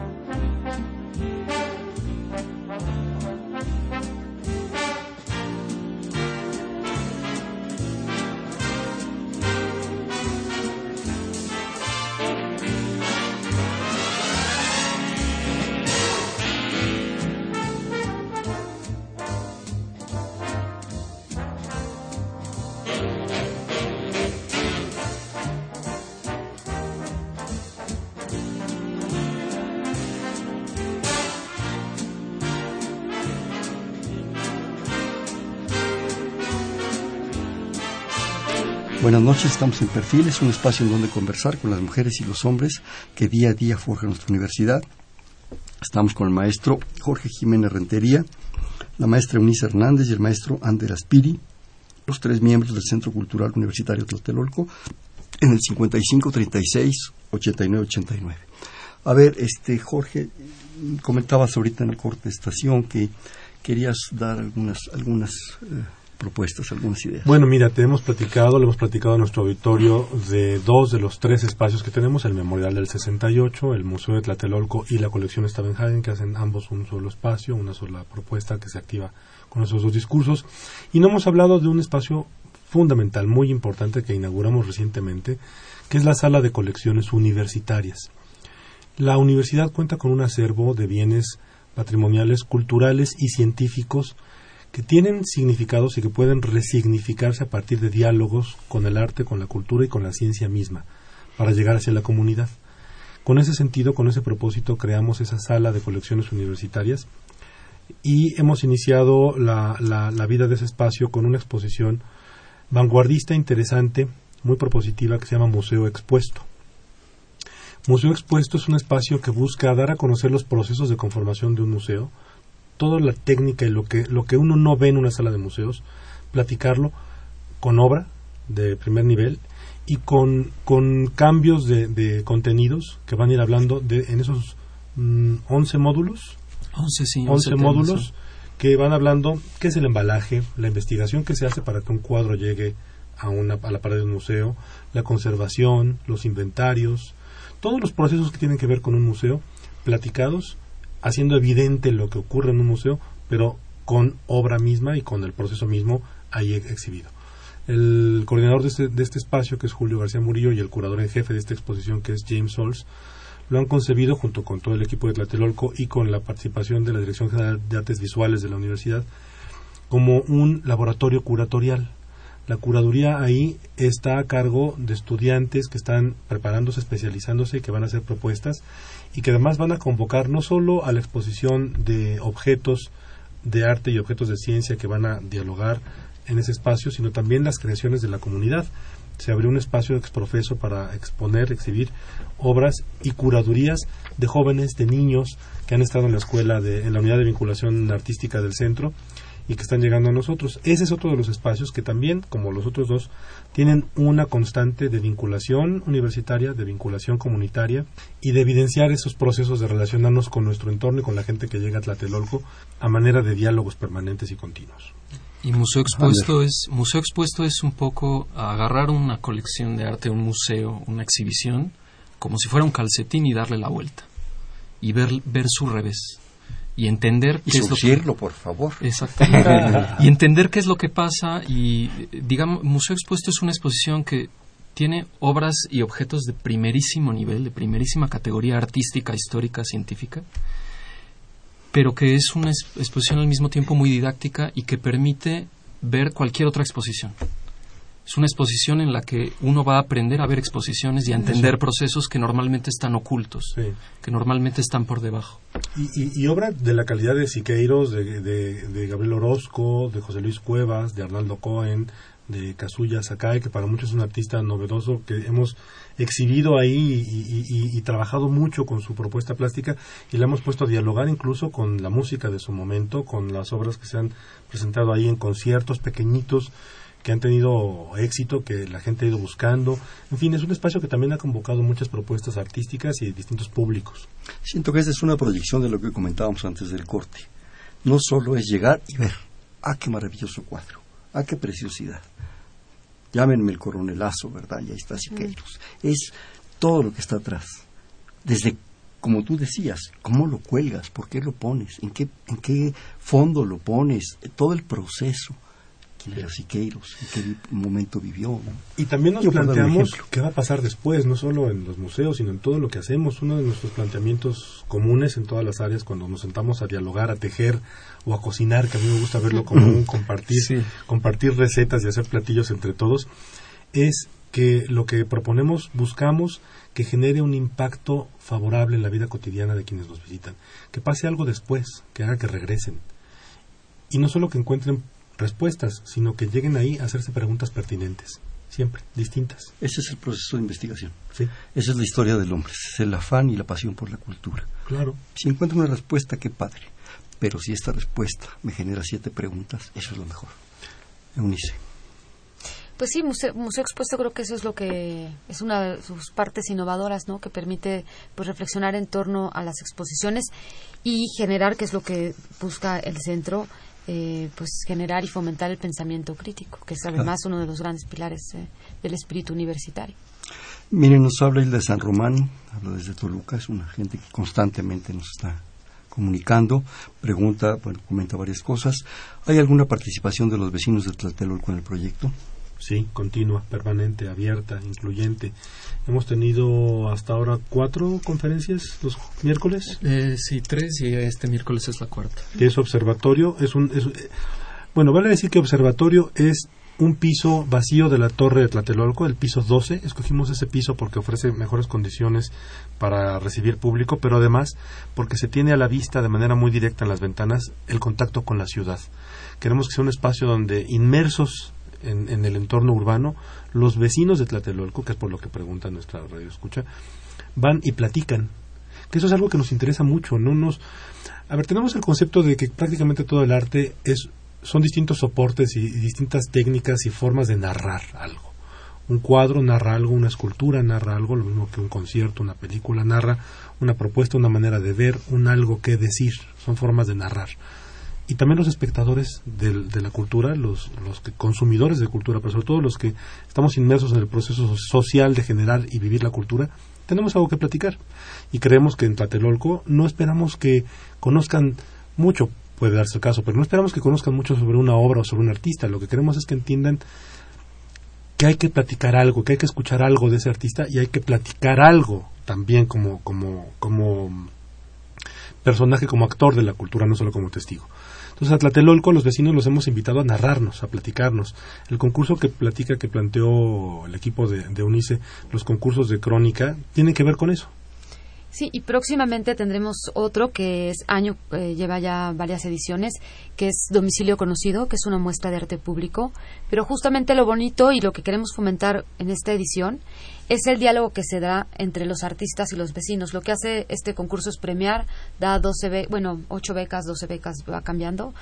Speaker 1: Buenas noches, estamos en Perfiles, un espacio en donde conversar con las mujeres y los hombres que día a día forjan nuestra universidad. Estamos con el maestro Jorge Jiménez Rentería, la maestra Eunice Hernández y el maestro Ander Aspiri, los tres miembros del Centro Cultural Universitario Tlatelolco, en el 55 36 89 89. A ver, este Jorge, comentabas ahorita en el corte estación que querías dar algunas algunas eh, algunas ideas.
Speaker 2: Bueno, mira, te hemos platicado, le hemos platicado a nuestro auditorio de dos de los tres espacios que tenemos, el Memorial del 68, el Museo de Tlatelolco y la colección Stavenhagen, que hacen ambos un solo espacio, una sola propuesta que se activa con esos dos discursos. Y no hemos hablado de un espacio fundamental, muy importante, que inauguramos recientemente, que es la sala de colecciones universitarias. La universidad cuenta con un acervo de bienes patrimoniales, culturales y científicos que tienen significados y que pueden resignificarse a partir de diálogos con el arte, con la cultura y con la ciencia misma, para llegar hacia la comunidad. Con ese sentido, con ese propósito, creamos esa sala de colecciones universitarias y hemos iniciado la, la, vida de ese espacio con una exposición vanguardista, interesante, muy propositiva, que se llama Museo Expuesto. Museo Expuesto es un espacio que busca dar a conocer los procesos de conformación de un museo, toda la técnica y lo que, lo que uno no ve en una sala de museos, platicarlo con obra de primer nivel y con, con cambios de, de contenidos que van a ir hablando de, en esos 11 mm, módulos.
Speaker 4: 11, sí,
Speaker 2: 11 módulos que van hablando qué es el embalaje, la investigación que se hace para que un cuadro llegue a, una, a la pared de un museo, la conservación, los inventarios, todos los procesos que tienen que ver con un museo platicados haciendo evidente lo que ocurre en un museo, pero con obra misma y con el proceso mismo ahí exhibido. El coordinador de este, de este espacio, que es Julio García Murillo, y el curador en jefe de esta exposición, que es James Sols, lo han concebido junto con todo el equipo de Tlatelolco y con la participación de la Dirección General de Artes Visuales de la universidad como un laboratorio curatorial. La curaduría ahí está a cargo de estudiantes que están preparándose, especializándose y que van a hacer propuestas y que además van a convocar no solo a la exposición de objetos de arte y objetos de ciencia que van a dialogar en ese espacio, sino también las creaciones de la comunidad. Se abrió un espacio exprofeso para exponer, exhibir obras y curadurías de jóvenes, de niños que han estado en la escuela, de, en la unidad de vinculación artística del centro y que están llegando a nosotros. Ese es otro de los espacios que también, como los otros dos, tienen una constante de vinculación universitaria, de vinculación comunitaria y de evidenciar esos procesos de relacionarnos con nuestro entorno y con la gente que llega a Tlatelolco a manera de diálogos permanentes y continuos.
Speaker 4: Y Museo Expuesto es Museo Expuesto es un poco agarrar una colección de arte, un museo, una exhibición, como si fuera un calcetín y darle la vuelta y ver ver su revés y entender
Speaker 1: qué es lo que por favor.
Speaker 4: Exactamente. Y entender qué es lo que pasa y digamos Museo Expuesto es una exposición que tiene obras y objetos de primerísimo nivel de primerísima categoría artística histórica científica pero que es una exposición al mismo tiempo muy didáctica y que permite ver cualquier otra exposición es una exposición en la que uno va a aprender a ver exposiciones y a entender procesos que normalmente están ocultos, que normalmente están por debajo.
Speaker 2: Y, y, obra de la calidad de Siqueiros, de, de, Gabriel Orozco, de José Luis Cuevas, de Arnaldo Cohen, de Kazuya Sakai, que para muchos es un artista novedoso que hemos exhibido ahí y, y, trabajado mucho con su propuesta plástica y le hemos puesto a dialogar incluso con la música de su momento, con las obras que se han presentado ahí en conciertos pequeñitos que han tenido éxito, que la gente ha ido buscando. En fin, es un espacio que también ha convocado muchas propuestas artísticas y de distintos públicos.
Speaker 1: Siento que esta es una proyección de lo que comentábamos antes del corte. No solo es llegar y ver, ah, qué maravilloso cuadro, ah, qué preciosidad. Llámenme el coronelazo, ¿verdad? Y ahí está Siqueiros. Es todo lo que está atrás. Desde, como tú decías, cómo lo cuelgas, por qué lo pones, en qué, en qué fondo lo pones, todo el proceso de Siqueiros, en qué momento vivió.
Speaker 2: Y también nos planteamos qué va a pasar después, no solo en los museos, sino en todo lo que hacemos. Uno de nuestros planteamientos comunes en todas las áreas, cuando nos sentamos a dialogar, a tejer o a cocinar, que a mí me gusta verlo como un compartir, compartir recetas y hacer platillos entre todos, es que lo que proponemos, buscamos que genere un impacto favorable en la vida cotidiana de quienes nos visitan, que pase algo después, que haga que regresen. Y no solo que encuentren respuestas, sino que lleguen ahí a hacerse preguntas pertinentes. siempre, distintas.
Speaker 1: Ese es el proceso de investigación.
Speaker 2: Sí,
Speaker 1: Esa es la historia del hombre, es el afán y la pasión por la cultura.
Speaker 2: claro.
Speaker 1: Si encuentro una respuesta, qué padre. Pero si esta respuesta me genera siete preguntas, eso es lo mejor. Eunice.
Speaker 3: Pues sí, Museo, Museo Expuesto creo que eso es lo que es una de sus partes innovadoras, ¿no? Que permite pues reflexionar en torno a las exposiciones y generar, que es lo que busca el centro, eh, pues generar y fomentar el pensamiento crítico, que es además uno de los grandes pilares eh, del espíritu universitario.
Speaker 1: Miren, nos habla Hilda de San Román, habla desde Toluca, es una gente que constantemente nos está comunicando, pregunta, bueno, comenta varias cosas. ¿Hay alguna participación de los vecinos de Tlatelolco en el proyecto?
Speaker 2: Sí, continua, permanente, abierta, incluyente. Hemos tenido hasta ahora cuatro conferencias los miércoles.
Speaker 4: Eh, sí, tres y este miércoles es la cuarta.
Speaker 2: es observatorio. Es un, es- bueno, vale decir que observatorio es un piso vacío de la torre de Tlatelolco, el piso 12. Escogimos ese piso porque ofrece mejores condiciones para recibir público, pero además porque se tiene a la vista de manera muy directa en las ventanas el contacto con la ciudad. Queremos que sea un espacio donde inmersos en, el entorno urbano, los vecinos de Tlatelolco, que es por lo que pregunta nuestra radio escucha, van y platican. Que eso es algo que nos interesa mucho, no nos a ver, tenemos el concepto de que prácticamente todo el arte es, son distintos soportes y distintas técnicas y formas de narrar algo. Un cuadro narra algo, una escultura narra algo, lo mismo que un concierto, una película narra una propuesta, una manera de ver, un algo que decir. Son formas de narrar. Y también los espectadores del- de, la cultura, los, los que, consumidores de cultura, pero sobre todo los que estamos inmersos en el proceso so- social de generar y vivir la cultura, tenemos algo que platicar. Y creemos que en Tlatelolco no esperamos que conozcan mucho, puede darse el caso, pero no esperamos que conozcan mucho sobre una obra o sobre un artista. Lo que queremos es que entiendan que hay que platicar algo, que hay que escuchar algo de ese artista y hay que platicar algo también como, como, como personaje, como actor de la cultura, no solo como testigo. Entonces, a Tlatelolco, los vecinos los hemos invitado a narrarnos, a platicarnos. El concurso que platica, que planteó el equipo de, de UNICE, los concursos de crónica, tienen que ver con eso.
Speaker 3: Sí, y próximamente tendremos otro que es año, eh, lleva ya varias ediciones, que es Domicilio Conocido, que es una muestra de arte público. Pero justamente lo bonito y lo que queremos fomentar en esta edición es el diálogo que se da entre los artistas y los vecinos. Lo que hace este concurso es premiar, da 12, be- bueno, 8 becas, 12 becas, va cambiando,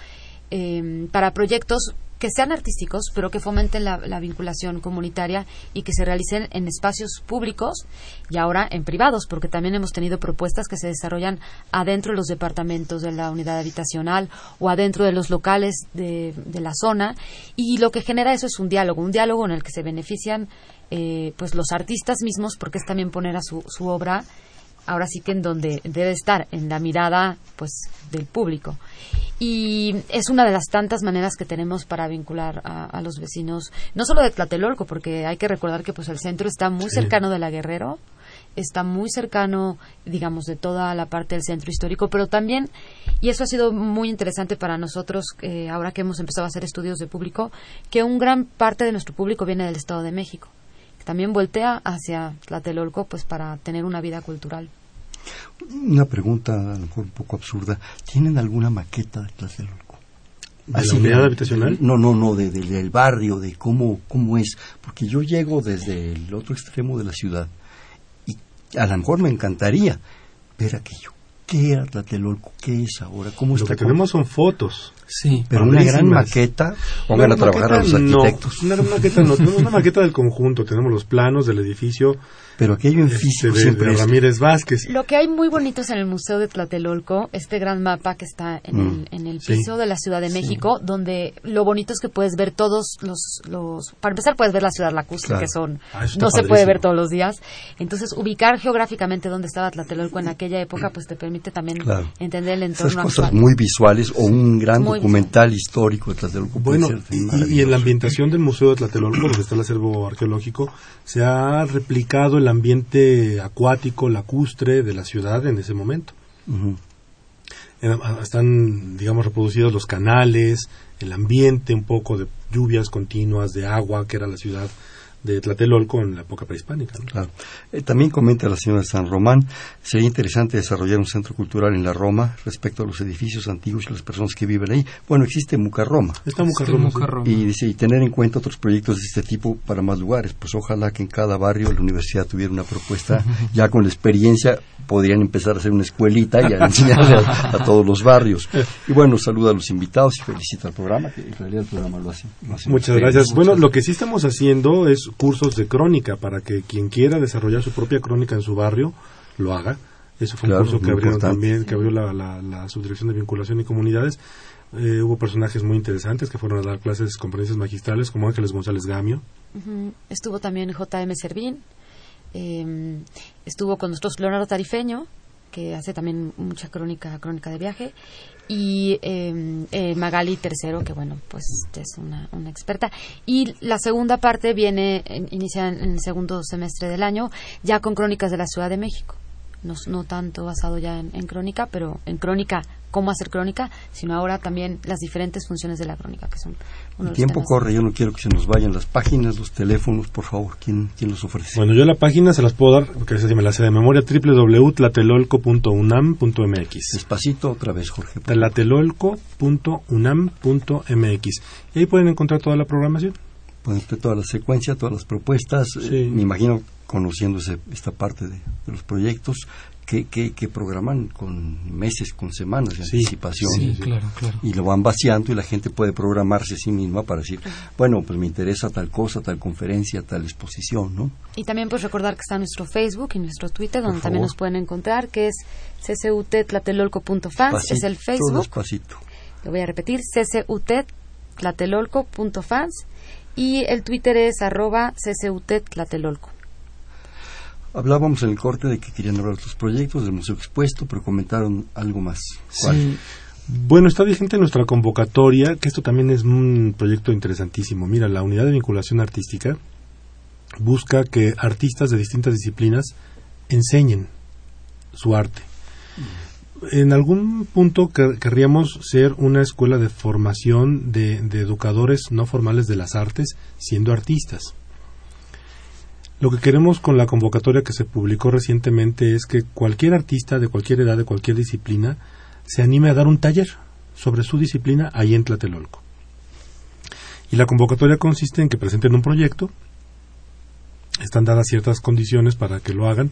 Speaker 3: eh, para proyectos que sean artísticos, pero que fomenten la, la vinculación comunitaria y que se realicen en espacios públicos y ahora en privados, porque también hemos tenido propuestas que se desarrollan adentro de los departamentos de la unidad habitacional o adentro de los locales de, de la zona. Y lo que genera eso es un diálogo, un diálogo en el que se benefician eh, pues los artistas mismos porque es también poner a su, su obra ahora sí que en donde debe estar en la mirada pues del público y es una de las tantas maneras que tenemos para vincular a, a los vecinos no solo de Tlatelolco porque hay que recordar que pues el centro está muy
Speaker 2: Sí.
Speaker 3: cercano de la Guerrero está muy cercano digamos de toda la parte del centro histórico pero también y eso ha sido muy interesante para nosotros eh, ahora que hemos empezado a hacer estudios de público que un gran parte de nuestro público viene del Estado de México también voltea hacia Tlatelolco pues para tener una vida cultural
Speaker 1: Una pregunta a lo mejor un poco absurda. ¿Tienen alguna maqueta de Tlatelolco?
Speaker 2: ¿De la unidad habitacional?
Speaker 1: No, no, no, de, de- del barrio, de cómo, cómo es. Porque yo llego desde el otro extremo de la ciudad y a lo mejor me encantaría ver aquello. ¿Qué era Tlatelolco? ¿Qué es ahora? ¿Cómo
Speaker 2: Lo
Speaker 1: está?
Speaker 2: que tenemos son fotos.
Speaker 4: Sí,
Speaker 1: Pero una gran maqueta. Pongan
Speaker 2: No,
Speaker 1: a trabajar a los arquitectos.
Speaker 2: No, una maqueta no, tenemos una maqueta del conjunto, tenemos los planos del edificio
Speaker 1: Pero aquello en
Speaker 2: este,
Speaker 1: físico
Speaker 2: de,
Speaker 1: siempre
Speaker 2: de
Speaker 1: es.
Speaker 2: Ramírez Vázquez.
Speaker 3: Lo que hay muy bonito es en el Museo de Tlatelolco, este gran mapa que está en,
Speaker 1: Mm.
Speaker 3: el, en el
Speaker 2: Sí.
Speaker 3: piso de la Ciudad de México, donde lo bonito es que puedes ver todos los, los... Para empezar, puedes ver la ciudad lacustre,
Speaker 1: Claro.
Speaker 3: que son...
Speaker 2: Ah,
Speaker 3: no se puede
Speaker 2: padrísimo.
Speaker 3: ver todos los días. Entonces, ubicar geográficamente dónde estaba Tlatelolco en aquella época, pues te permite también
Speaker 1: Claro.
Speaker 3: entender el
Speaker 1: Esas
Speaker 3: entorno
Speaker 1: cosas
Speaker 3: actual.
Speaker 1: muy visuales o un gran Documental histórico de Tlatelolco
Speaker 2: Bueno, y- y, en la ambientación del Museo de Tlatelolco, donde está el acervo arqueológico, se ha replicado el ambiente acuático, lacustre de la ciudad en ese momento. Eh, Están, digamos, reproducidos los canales, el ambiente, un poco de lluvias continuas, de agua, que era la ciudad de Tlatelolco en la época prehispánica.
Speaker 1: Claro. Eh, también comenta la señora San Román, sería interesante desarrollar un centro cultural en la Roma respecto a los edificios antiguos y las personas que viven ahí. Bueno, existe Mucarroma.
Speaker 2: Está Mucarroma.
Speaker 1: Y dice, y tener en cuenta otros proyectos de este tipo para más lugares. Pues ojalá que en cada barrio la universidad tuviera una propuesta, ya con la experiencia podrían empezar a hacer una escuelita y a enseñarle a, todos los barrios. Y bueno, saluda a los invitados y felicita al programa, que en realidad el programa lo hace.
Speaker 2: Muchas gracias. bueno, lo que sí estamos haciendo es cursos de crónica para que quien quiera desarrollar su propia crónica en su barrio lo haga. Eso fue un curso que abrió también, que abrió la, Subdirección de Vinculación y Comunidades. Eh, hubo personajes muy interesantes que fueron a dar clases, conferencias magistrales, como Ángeles González Gamio.
Speaker 3: Estuvo también J.M. Servín. Eh, estuvo con nosotros Leonardo Tarifeño, que hace también mucha crónica, crónica de viaje, y em, eh, Magali Tercero, que bueno, pues es una, una, experta. Y la segunda parte viene, inicia en el segundo semestre del año, ya con crónicas de la Ciudad de México no, no tanto basado ya en, crónica, pero en crónica, cómo hacer crónica, sino ahora también las diferentes funciones de la crónica, que son...
Speaker 1: El tiempo corre, yo no quiero que se nos vayan las páginas, los teléfonos, por favor, ¿quién, quién los ofrece?
Speaker 2: Bueno, yo la página se las puedo dar, porque se me la sé de memoria, www.tlatelolco.unam.mx.
Speaker 1: Despacito otra vez, Jorge.
Speaker 2: tlatelolco.unam.mx. Y ahí pueden encontrar toda la programación.
Speaker 1: Pueden ver toda la secuencia, todas las propuestas. Eh, me imagino conociendo esta parte de, los proyectos que, que, programan con meses, con semanas de anticipación. Y lo van vaciando y la gente puede programarse a sí misma para decir, bueno, pues me interesa tal cosa, tal conferencia, tal exposición, ¿no?
Speaker 3: Y también pues recordar que está nuestro Facebook y nuestro Twitter, donde también nos pueden encontrar, que es ccutlatelolco.fans, es el Facebook. Lo voy a repetir, ccutlatelolco.fans y el Twitter es arroba ccutlatelolco.
Speaker 1: Hablábamos en el corte de que querían hablar de otros proyectos del Museo Expuesto, pero comentaron algo más.
Speaker 2: Sí. Bueno, está vigente nuestra convocatoria, que esto también es un proyecto interesantísimo. Mira, la unidad de vinculación artística busca que artistas de distintas disciplinas enseñen su arte. En algún punto querríamos ser una escuela de formación de educadores no formales de las artes, siendo artistas. Lo que queremos con la convocatoria que se publicó recientemente es que cualquier artista de cualquier edad, de cualquier disciplina, se anime a dar un taller sobre su disciplina ahí en Tlatelolco. Y la convocatoria consiste en que presenten un proyecto, están dadas ciertas condiciones para que lo hagan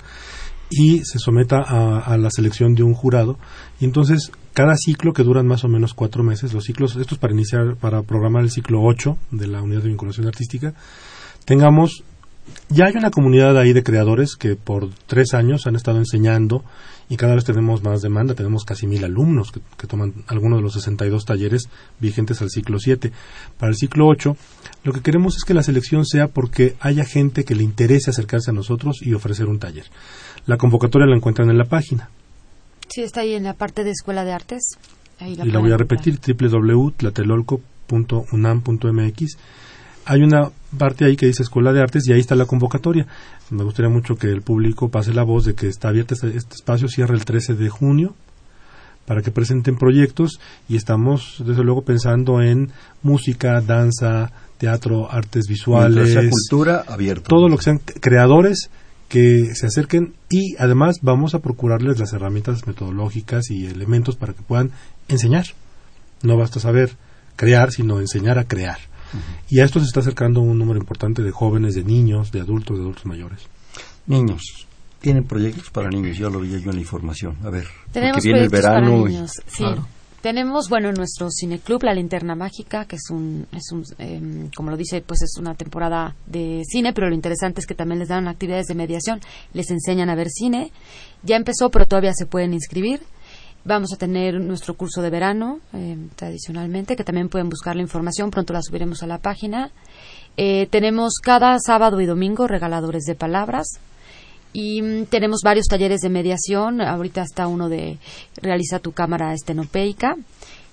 Speaker 2: y se someta a, la selección de un jurado. Y entonces, cada ciclo que duran más o menos cuatro meses, los ciclos, estos para iniciar, para programar el ciclo 8 de la unidad de vinculación artística, tengamos ya hay una comunidad ahí de creadores que por tres años han estado enseñando y cada vez tenemos más demanda. Tenemos casi mil alumnos que, toman algunos de los 62 talleres vigentes al ciclo 7. Para el ciclo 8, lo que queremos es que la selección sea porque haya gente que le interese acercarse a nosotros y ofrecer un taller. La convocatoria la encuentran en la página.
Speaker 3: Sí, está ahí en la parte de Escuela de Artes.
Speaker 2: y la voy a repetir, www.tlatelolco.unam.mx hay una parte ahí que dice Escuela de Artes y ahí está la convocatoria. Me gustaría mucho que el público pase la voz de que está abierto este, este espacio, cierra el 13 de junio para que presenten proyectos y estamos desde luego pensando en música, danza, teatro, artes visuales,
Speaker 1: cultura abierto.
Speaker 2: Todo lo que sean creadores que se acerquen y además vamos a procurarles las herramientas metodológicas y elementos para que puedan enseñar. No basta saber crear, sino enseñar a crear. Y a esto se está acercando un número importante de jóvenes, de niños, de adultos, de adultos mayores.
Speaker 1: Niños. Tienen proyectos para niños, ya lo vi yo en la información. A ver,
Speaker 3: Tenemos viene el verano. Para niños, sí. Tenemos, bueno, nuestro cineclub, La Linterna Mágica, que es un, es un em, como lo dice, pues es una temporada de cine, pero lo interesante es que también les dan actividades de mediación, les enseñan a ver cine. Ya empezó, pero todavía se pueden inscribir. Vamos a tener nuestro curso de verano, eh, tradicionalmente, que también pueden buscar la información, pronto la subiremos a la página. Eh, tenemos cada sábado y domingo regaladores de palabras y mm, tenemos varios talleres de mediación. Ahorita está uno de realiza tu cámara estenopeica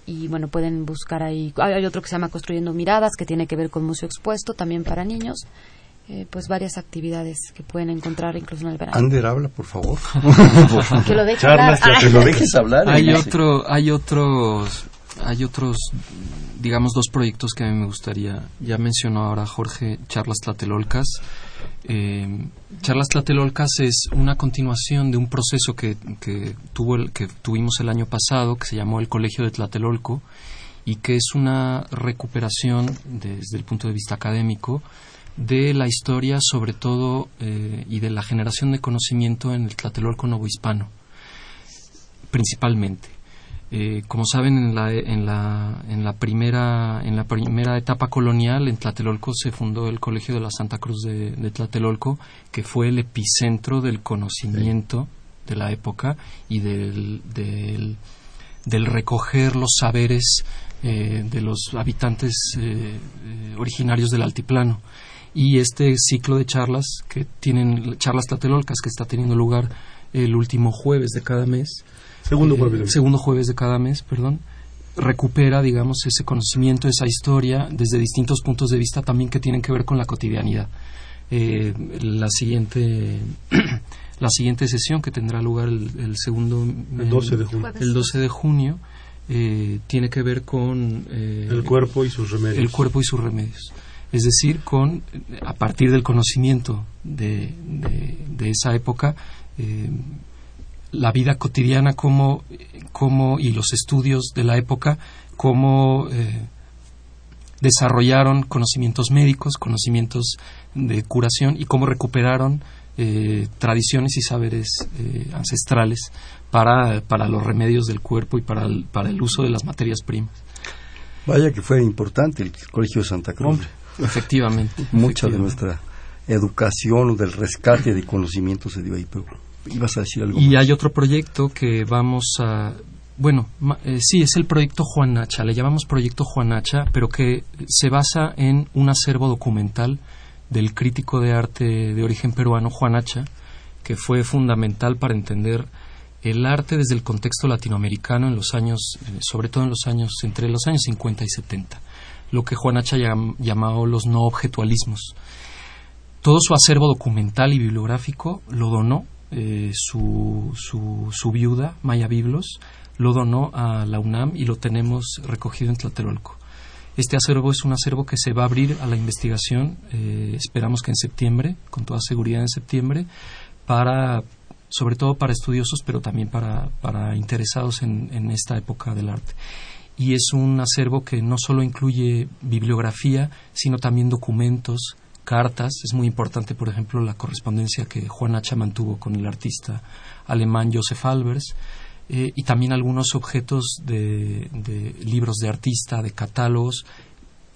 Speaker 3: y bueno, pueden buscar ahí. Hay otro que se llama Construyendo Miradas, que tiene que ver con museo expuesto, también para niños. Eh, pues varias actividades que pueden encontrar incluso en el verano.
Speaker 1: Ander, habla, por favor.
Speaker 3: que lo dejes
Speaker 1: hablar. Que lo dejes hablar.
Speaker 4: Hay, otro, hay otros hay otros, digamos, dos proyectos que a mí me gustaría. Ya mencionó ahora Jorge Charlas Tlatelolcas. Eh, Charlas Tlatelolcas es una continuación de un proceso que, que, tuvo el, que tuvimos el año pasado, que se llamó el Colegio de Tlatelolco, y que es una recuperación desde el punto de vista académico de la historia, sobre todo, eh, y de la generación de conocimiento en el Tlatelolco novohispano, principalmente. Eh, como saben, en la, en, la, en, la primera, en la primera etapa colonial, en Tlatelolco se fundó el Colegio de la Santa Cruz de, Tlatelolco, que fue el epicentro del conocimiento de la época y del, del, recoger los saberes eh, de los habitantes originarios del altiplano. Y este ciclo de charlas que tienen, charlas tlatelolcas, que está teniendo lugar el último jueves de cada mes,
Speaker 2: Segundo eh, jueves.
Speaker 4: segundo jueves de cada mes, perdón recupera, digamos, ese conocimiento, esa historia desde distintos puntos de vista también que tienen que ver con la cotidianidad. Eh, la siguiente la siguiente sesión que tendrá lugar el, segundo
Speaker 2: el 12 de junio,
Speaker 4: el 12 de junio eh, tiene que ver con
Speaker 2: el cuerpo y sus remedios.
Speaker 4: El cuerpo y sus remedios. Es decir, con a partir del conocimiento de, de, esa época la vida cotidiana como, como, y los estudios de la época, cómo eh, desarrollaron conocimientos médicos, conocimientos de curación y cómo recuperaron eh, tradiciones y saberes eh, ancestrales para, para, los remedios del cuerpo y para el, para el uso de las materias primas.
Speaker 1: Vaya que fue importante el Colegio de Santa Cruz.
Speaker 4: Efectivamente.
Speaker 1: Mucha de nuestra educación o del rescate de conocimientos se dio ahí, pero ibas a decir algo.
Speaker 4: Y hay otro proyecto que vamos a. Bueno, eh, sí, es el proyecto Juanacha, le llamamos proyecto Juanacha, pero que se basa en un acervo documental del crítico de arte de origen peruano Juanacha, que fue fundamental para entender el arte desde el contexto latinoamericano en los años, eh, sobre todo en los años, entre los años 50 y 70, lo que Juanacha llamó los no objetualismos. Todo su acervo documental y bibliográfico lo donó eh, su, su, viuda, Maya Biblos, lo donó a la UNAM y lo tenemos recogido en Tlatelolco. Este acervo es un acervo que se va a abrir a la investigación, eh, esperamos que en septiembre, con toda seguridad en septiembre, para, sobre todo para estudiosos, pero también para, para interesados en, en esta época del arte. Y es un acervo que no solo incluye bibliografía, sino también documentos, cartas. Es muy importante, por ejemplo, la correspondencia que Juan Hacha mantuvo con el artista alemán Joseph Albers. Eh, y también algunos objetos de, libros de artista, de catálogos,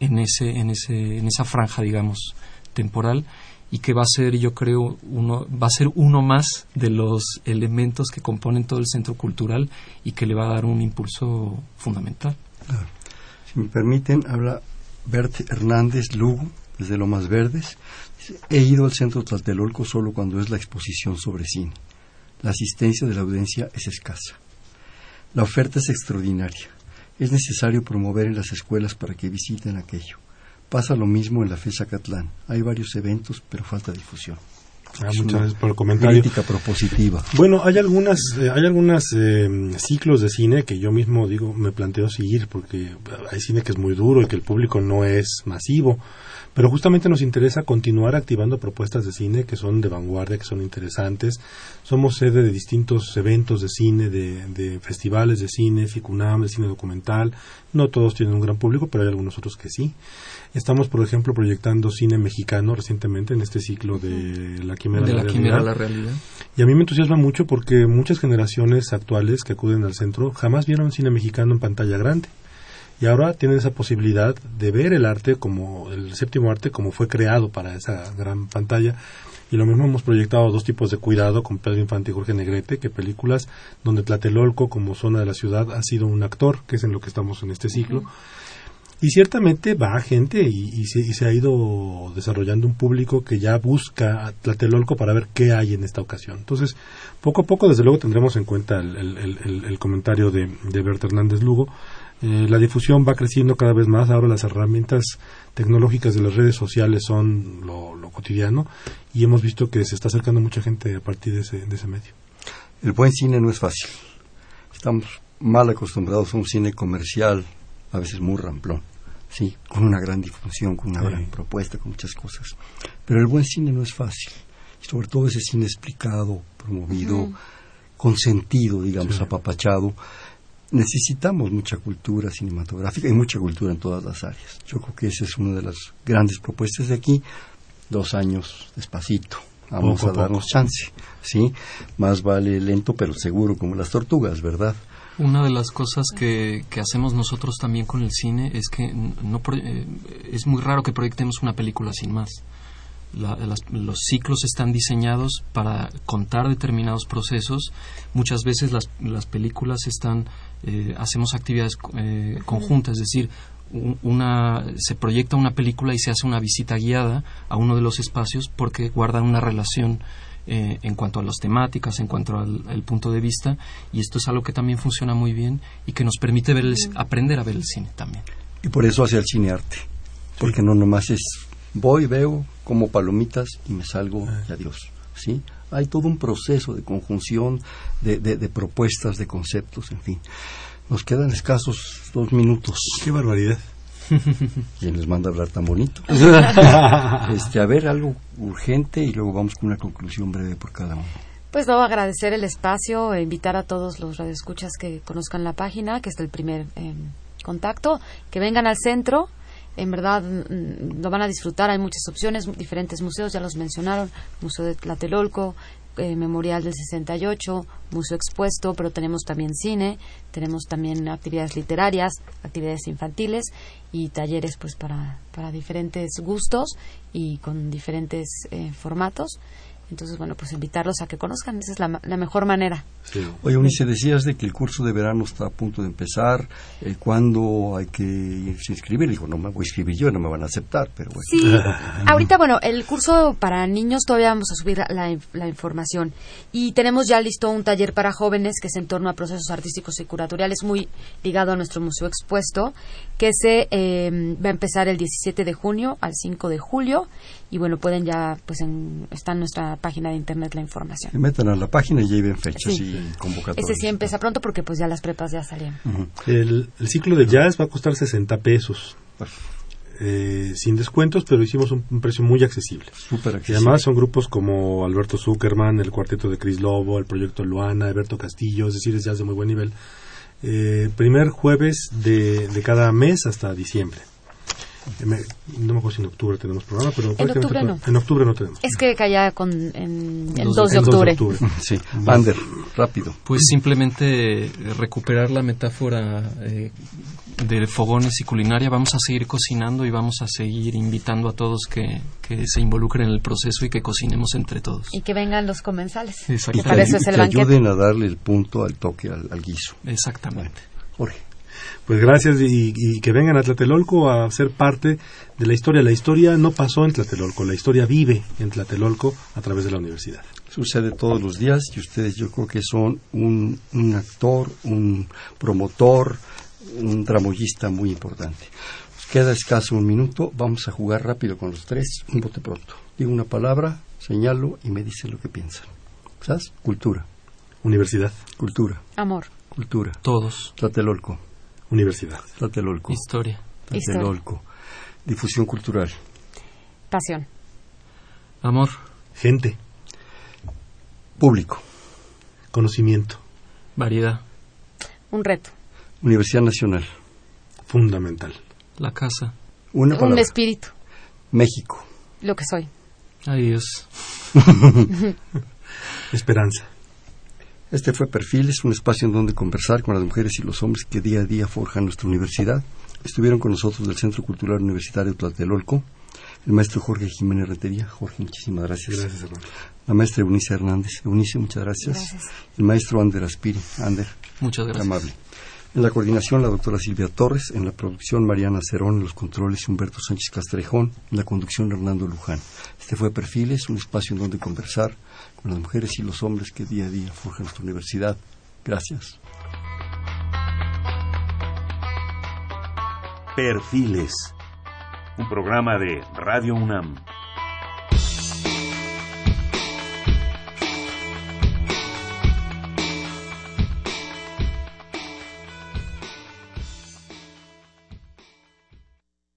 Speaker 4: en, ese, en, ese, en esa franja, digamos, temporal, y que va a ser, yo creo, uno, va a ser uno más de los elementos que componen todo el centro cultural y que le va a dar un impulso fundamental.
Speaker 1: Si me permiten, habla Bert Hernández Lugo, desde lo más verdes. He ido al centro Tlatelolco solo cuando es la exposición sobre cine. La asistencia de la audiencia es escasa. La oferta es extraordinaria. Es necesario promover en las escuelas para que visiten aquello. Pasa lo mismo en la FESA Catlán. Hay varios eventos, pero falta difusión.
Speaker 2: Ah, muchas gracias por el comentario.
Speaker 1: Crítica propositiva.
Speaker 2: Bueno, hay algunas, eh, hay algunas eh, ciclos de cine que yo mismo digo me planteo seguir porque hay cine que es muy duro y que el público no es masivo. Pero justamente nos interesa continuar activando propuestas de cine que son de vanguardia, que son interesantes. Somos sede de distintos eventos de cine, de, festivales de cine, FICUNAM, de cine documental. No todos tienen un gran público, pero hay algunos otros que sí. Estamos, por ejemplo, proyectando cine mexicano recientemente en este ciclo de La Quimera,
Speaker 4: de la, realidad. la realidad.
Speaker 2: Y a mí me entusiasma mucho porque muchas generaciones actuales que acuden al centro jamás vieron cine mexicano en pantalla grande y ahora tienen esa posibilidad de ver el arte como el séptimo arte como fue creado para esa gran pantalla. Y lo mismo hemos proyectado dos tipos de cuidado con Pedro Infante y Jorge Negrete que películas donde Tlatelolco como zona de la ciudad ha sido un actor que es en lo que estamos en este ciclo y ciertamente va gente y, se, ha ido desarrollando un público que ya busca a Tlatelolco para ver qué hay en esta ocasión. Entonces, poco a poco, desde luego, tendremos en cuenta el, comentario de, de Bert Hernández Lugo, eh, la difusión va creciendo cada vez más. Ahora las herramientas tecnológicas de las redes sociales son lo, cotidiano y hemos visto que se está acercando mucha gente a partir de ese, de ese medio.
Speaker 1: El buen cine no es fácil. Estamos mal acostumbrados a un cine comercial, a veces muy ramplón, sí, con una gran difusión, con una gran propuesta, con muchas cosas. Pero el buen cine no es fácil, sobre todo ese cine explicado, promovido, con sentido, digamos, apapachado. Necesitamos mucha cultura cinematográfica y mucha cultura en todas las áreas. Yo creo que esa es una de las grandes propuestas de aquí. Dos años despacito, vamos a darnos chance, ¿sí? Más vale lento pero seguro, como las tortugas, ¿verdad?
Speaker 4: Una de las cosas que, que hacemos nosotros también con el cine es que no eh, es muy raro que proyectemos una película sin más. los ciclos están diseñados para contar determinados procesos. Muchas veces las, las películas están, eh, hacemos actividades eh, conjuntas, es decir, una, se proyecta una película y se hace una visita guiada a uno de los espacios porque guardan una relación eh, en cuanto a las temáticas, en cuanto al, punto de vista, y esto es algo que también funciona muy bien y que nos permite ver aprender a ver el cine también.
Speaker 1: Y por eso hace el cine arte, porque no nomás es voy, veo, como palomitas y me salgo ah. y adiós, ¿sí? Hay todo un proceso de conjunción de, de propuestas, de conceptos, en fin. Nos quedan escasos dos minutos.
Speaker 2: ¡Qué barbaridad!
Speaker 1: ¿Quién les manda a hablar tan bonito? este, a ver, algo urgente y luego vamos con una conclusión breve por cada uno.
Speaker 3: Pues no, agradecer el espacio e invitar a todos los radioescuchas que conozcan la página, que es el primer em, contacto, que vengan al centro. En verdad mm, lo van a disfrutar, hay muchas opciones, diferentes museos, ya los mencionaron, Museo de Tlatelolco, eh, Memorial del 68, Museo Expuesto, pero tenemos también cine, tenemos también actividades literarias, actividades infantiles y talleres pues para, para diferentes gustos y con diferentes eh, formatos. Entonces, bueno, pues invitarlos a que conozcan, esa es la, mejor manera.
Speaker 1: Oye, Unice, decías de que el curso de verano está a punto de empezar, eh, ¿cuándo hay que inscribir? Dijo, no me voy a inscribir yo, no me van a aceptar, pero bueno.
Speaker 3: Sí, ahorita, bueno, el curso para niños todavía vamos a subir la, la, información y tenemos ya listo un taller para jóvenes que es en torno a procesos artísticos y curatoriales, muy ligado a nuestro museo expuesto, que se eh, va a empezar el 17 de junio al 5 de julio y bueno, pueden ya, pues en, está en nuestra página de internet la información.
Speaker 1: Se metan a la página y lleven fechas y convocatorias.
Speaker 3: Ese sí empieza pronto porque pues ya las prepas ya salían.
Speaker 2: el, ciclo de jazz va a costar 60 pesos. Eh, sin descuentos, pero hicimos un, precio muy accesible.
Speaker 1: Súper accesible.
Speaker 2: Y además son grupos como Alberto Zuckerman, el cuarteto de Cris Lobo, el proyecto Luana, Alberto Castillo, es decir, es jazz de muy buen nivel. Eh, primer jueves de, de cada mes hasta diciembre no me acuerdo si en octubre tenemos programa, pero
Speaker 3: en octubre no.
Speaker 2: En octubre no tenemos.
Speaker 3: Es que caía con, en, el 2 de octubre.
Speaker 1: sí, Bander, rápido.
Speaker 4: Pues simplemente recuperar la metáfora eh, de fogones y culinaria. Vamos a seguir cocinando y vamos a seguir invitando a todos que, que se involucren en el proceso y que cocinemos entre todos.
Speaker 3: Y que vengan los comensales.
Speaker 1: Exactamente. Y que, ayuden a darle el punto al toque al, al guiso.
Speaker 4: Exactamente.
Speaker 1: Jorge.
Speaker 2: Pues gracias y, que vengan a Tlatelolco a ser parte de la historia. La historia no pasó en Tlatelolco, la historia vive en Tlatelolco a través de la universidad.
Speaker 1: Sucede todos los días y ustedes yo creo que son un, actor, un promotor, un tramoyista muy importante. queda escaso un minuto, vamos a jugar rápido con los tres, un bote pronto. Digo una palabra, señalo y me dicen lo que piensan. ¿Sabes? Cultura.
Speaker 2: Universidad.
Speaker 1: Cultura.
Speaker 3: Amor.
Speaker 1: Cultura.
Speaker 4: Todos.
Speaker 1: Tlatelolco.
Speaker 2: Universidad.
Speaker 1: Tlatelolco.
Speaker 4: Historia.
Speaker 1: Tlatelolco. Difusión cultural.
Speaker 3: Pasión.
Speaker 4: Amor.
Speaker 2: Gente.
Speaker 1: Público.
Speaker 2: Conocimiento.
Speaker 4: Variedad.
Speaker 3: Un reto.
Speaker 1: Universidad Nacional.
Speaker 2: Fundamental.
Speaker 4: La casa.
Speaker 1: Una palabra.
Speaker 3: Un espíritu.
Speaker 1: México.
Speaker 3: Lo que soy.
Speaker 4: Adiós.
Speaker 2: Esperanza.
Speaker 1: Este fue Perfiles, un espacio en donde conversar con las mujeres y los hombres que día a día forjan nuestra universidad. Estuvieron con nosotros del Centro Cultural Universitario Tlatelolco, el maestro Jorge Jiménez Retería. Jorge, muchísimas gracias.
Speaker 2: Gracias, hermano.
Speaker 1: La maestra Eunice Hernández. Eunice, muchas gracias. El maestro Ander Aspiri. Ander.
Speaker 4: Muchas gracias.
Speaker 1: Amable. En la coordinación, la doctora Silvia Torres. En la producción, Mariana Cerón. En los controles, Humberto Sánchez Castrejón. En la conducción, Hernando Luján. Este fue Perfiles, un espacio en donde conversar con las mujeres y los hombres que día a día forjan nuestra universidad. Gracias.
Speaker 5: Perfiles, un programa de Radio UNAM.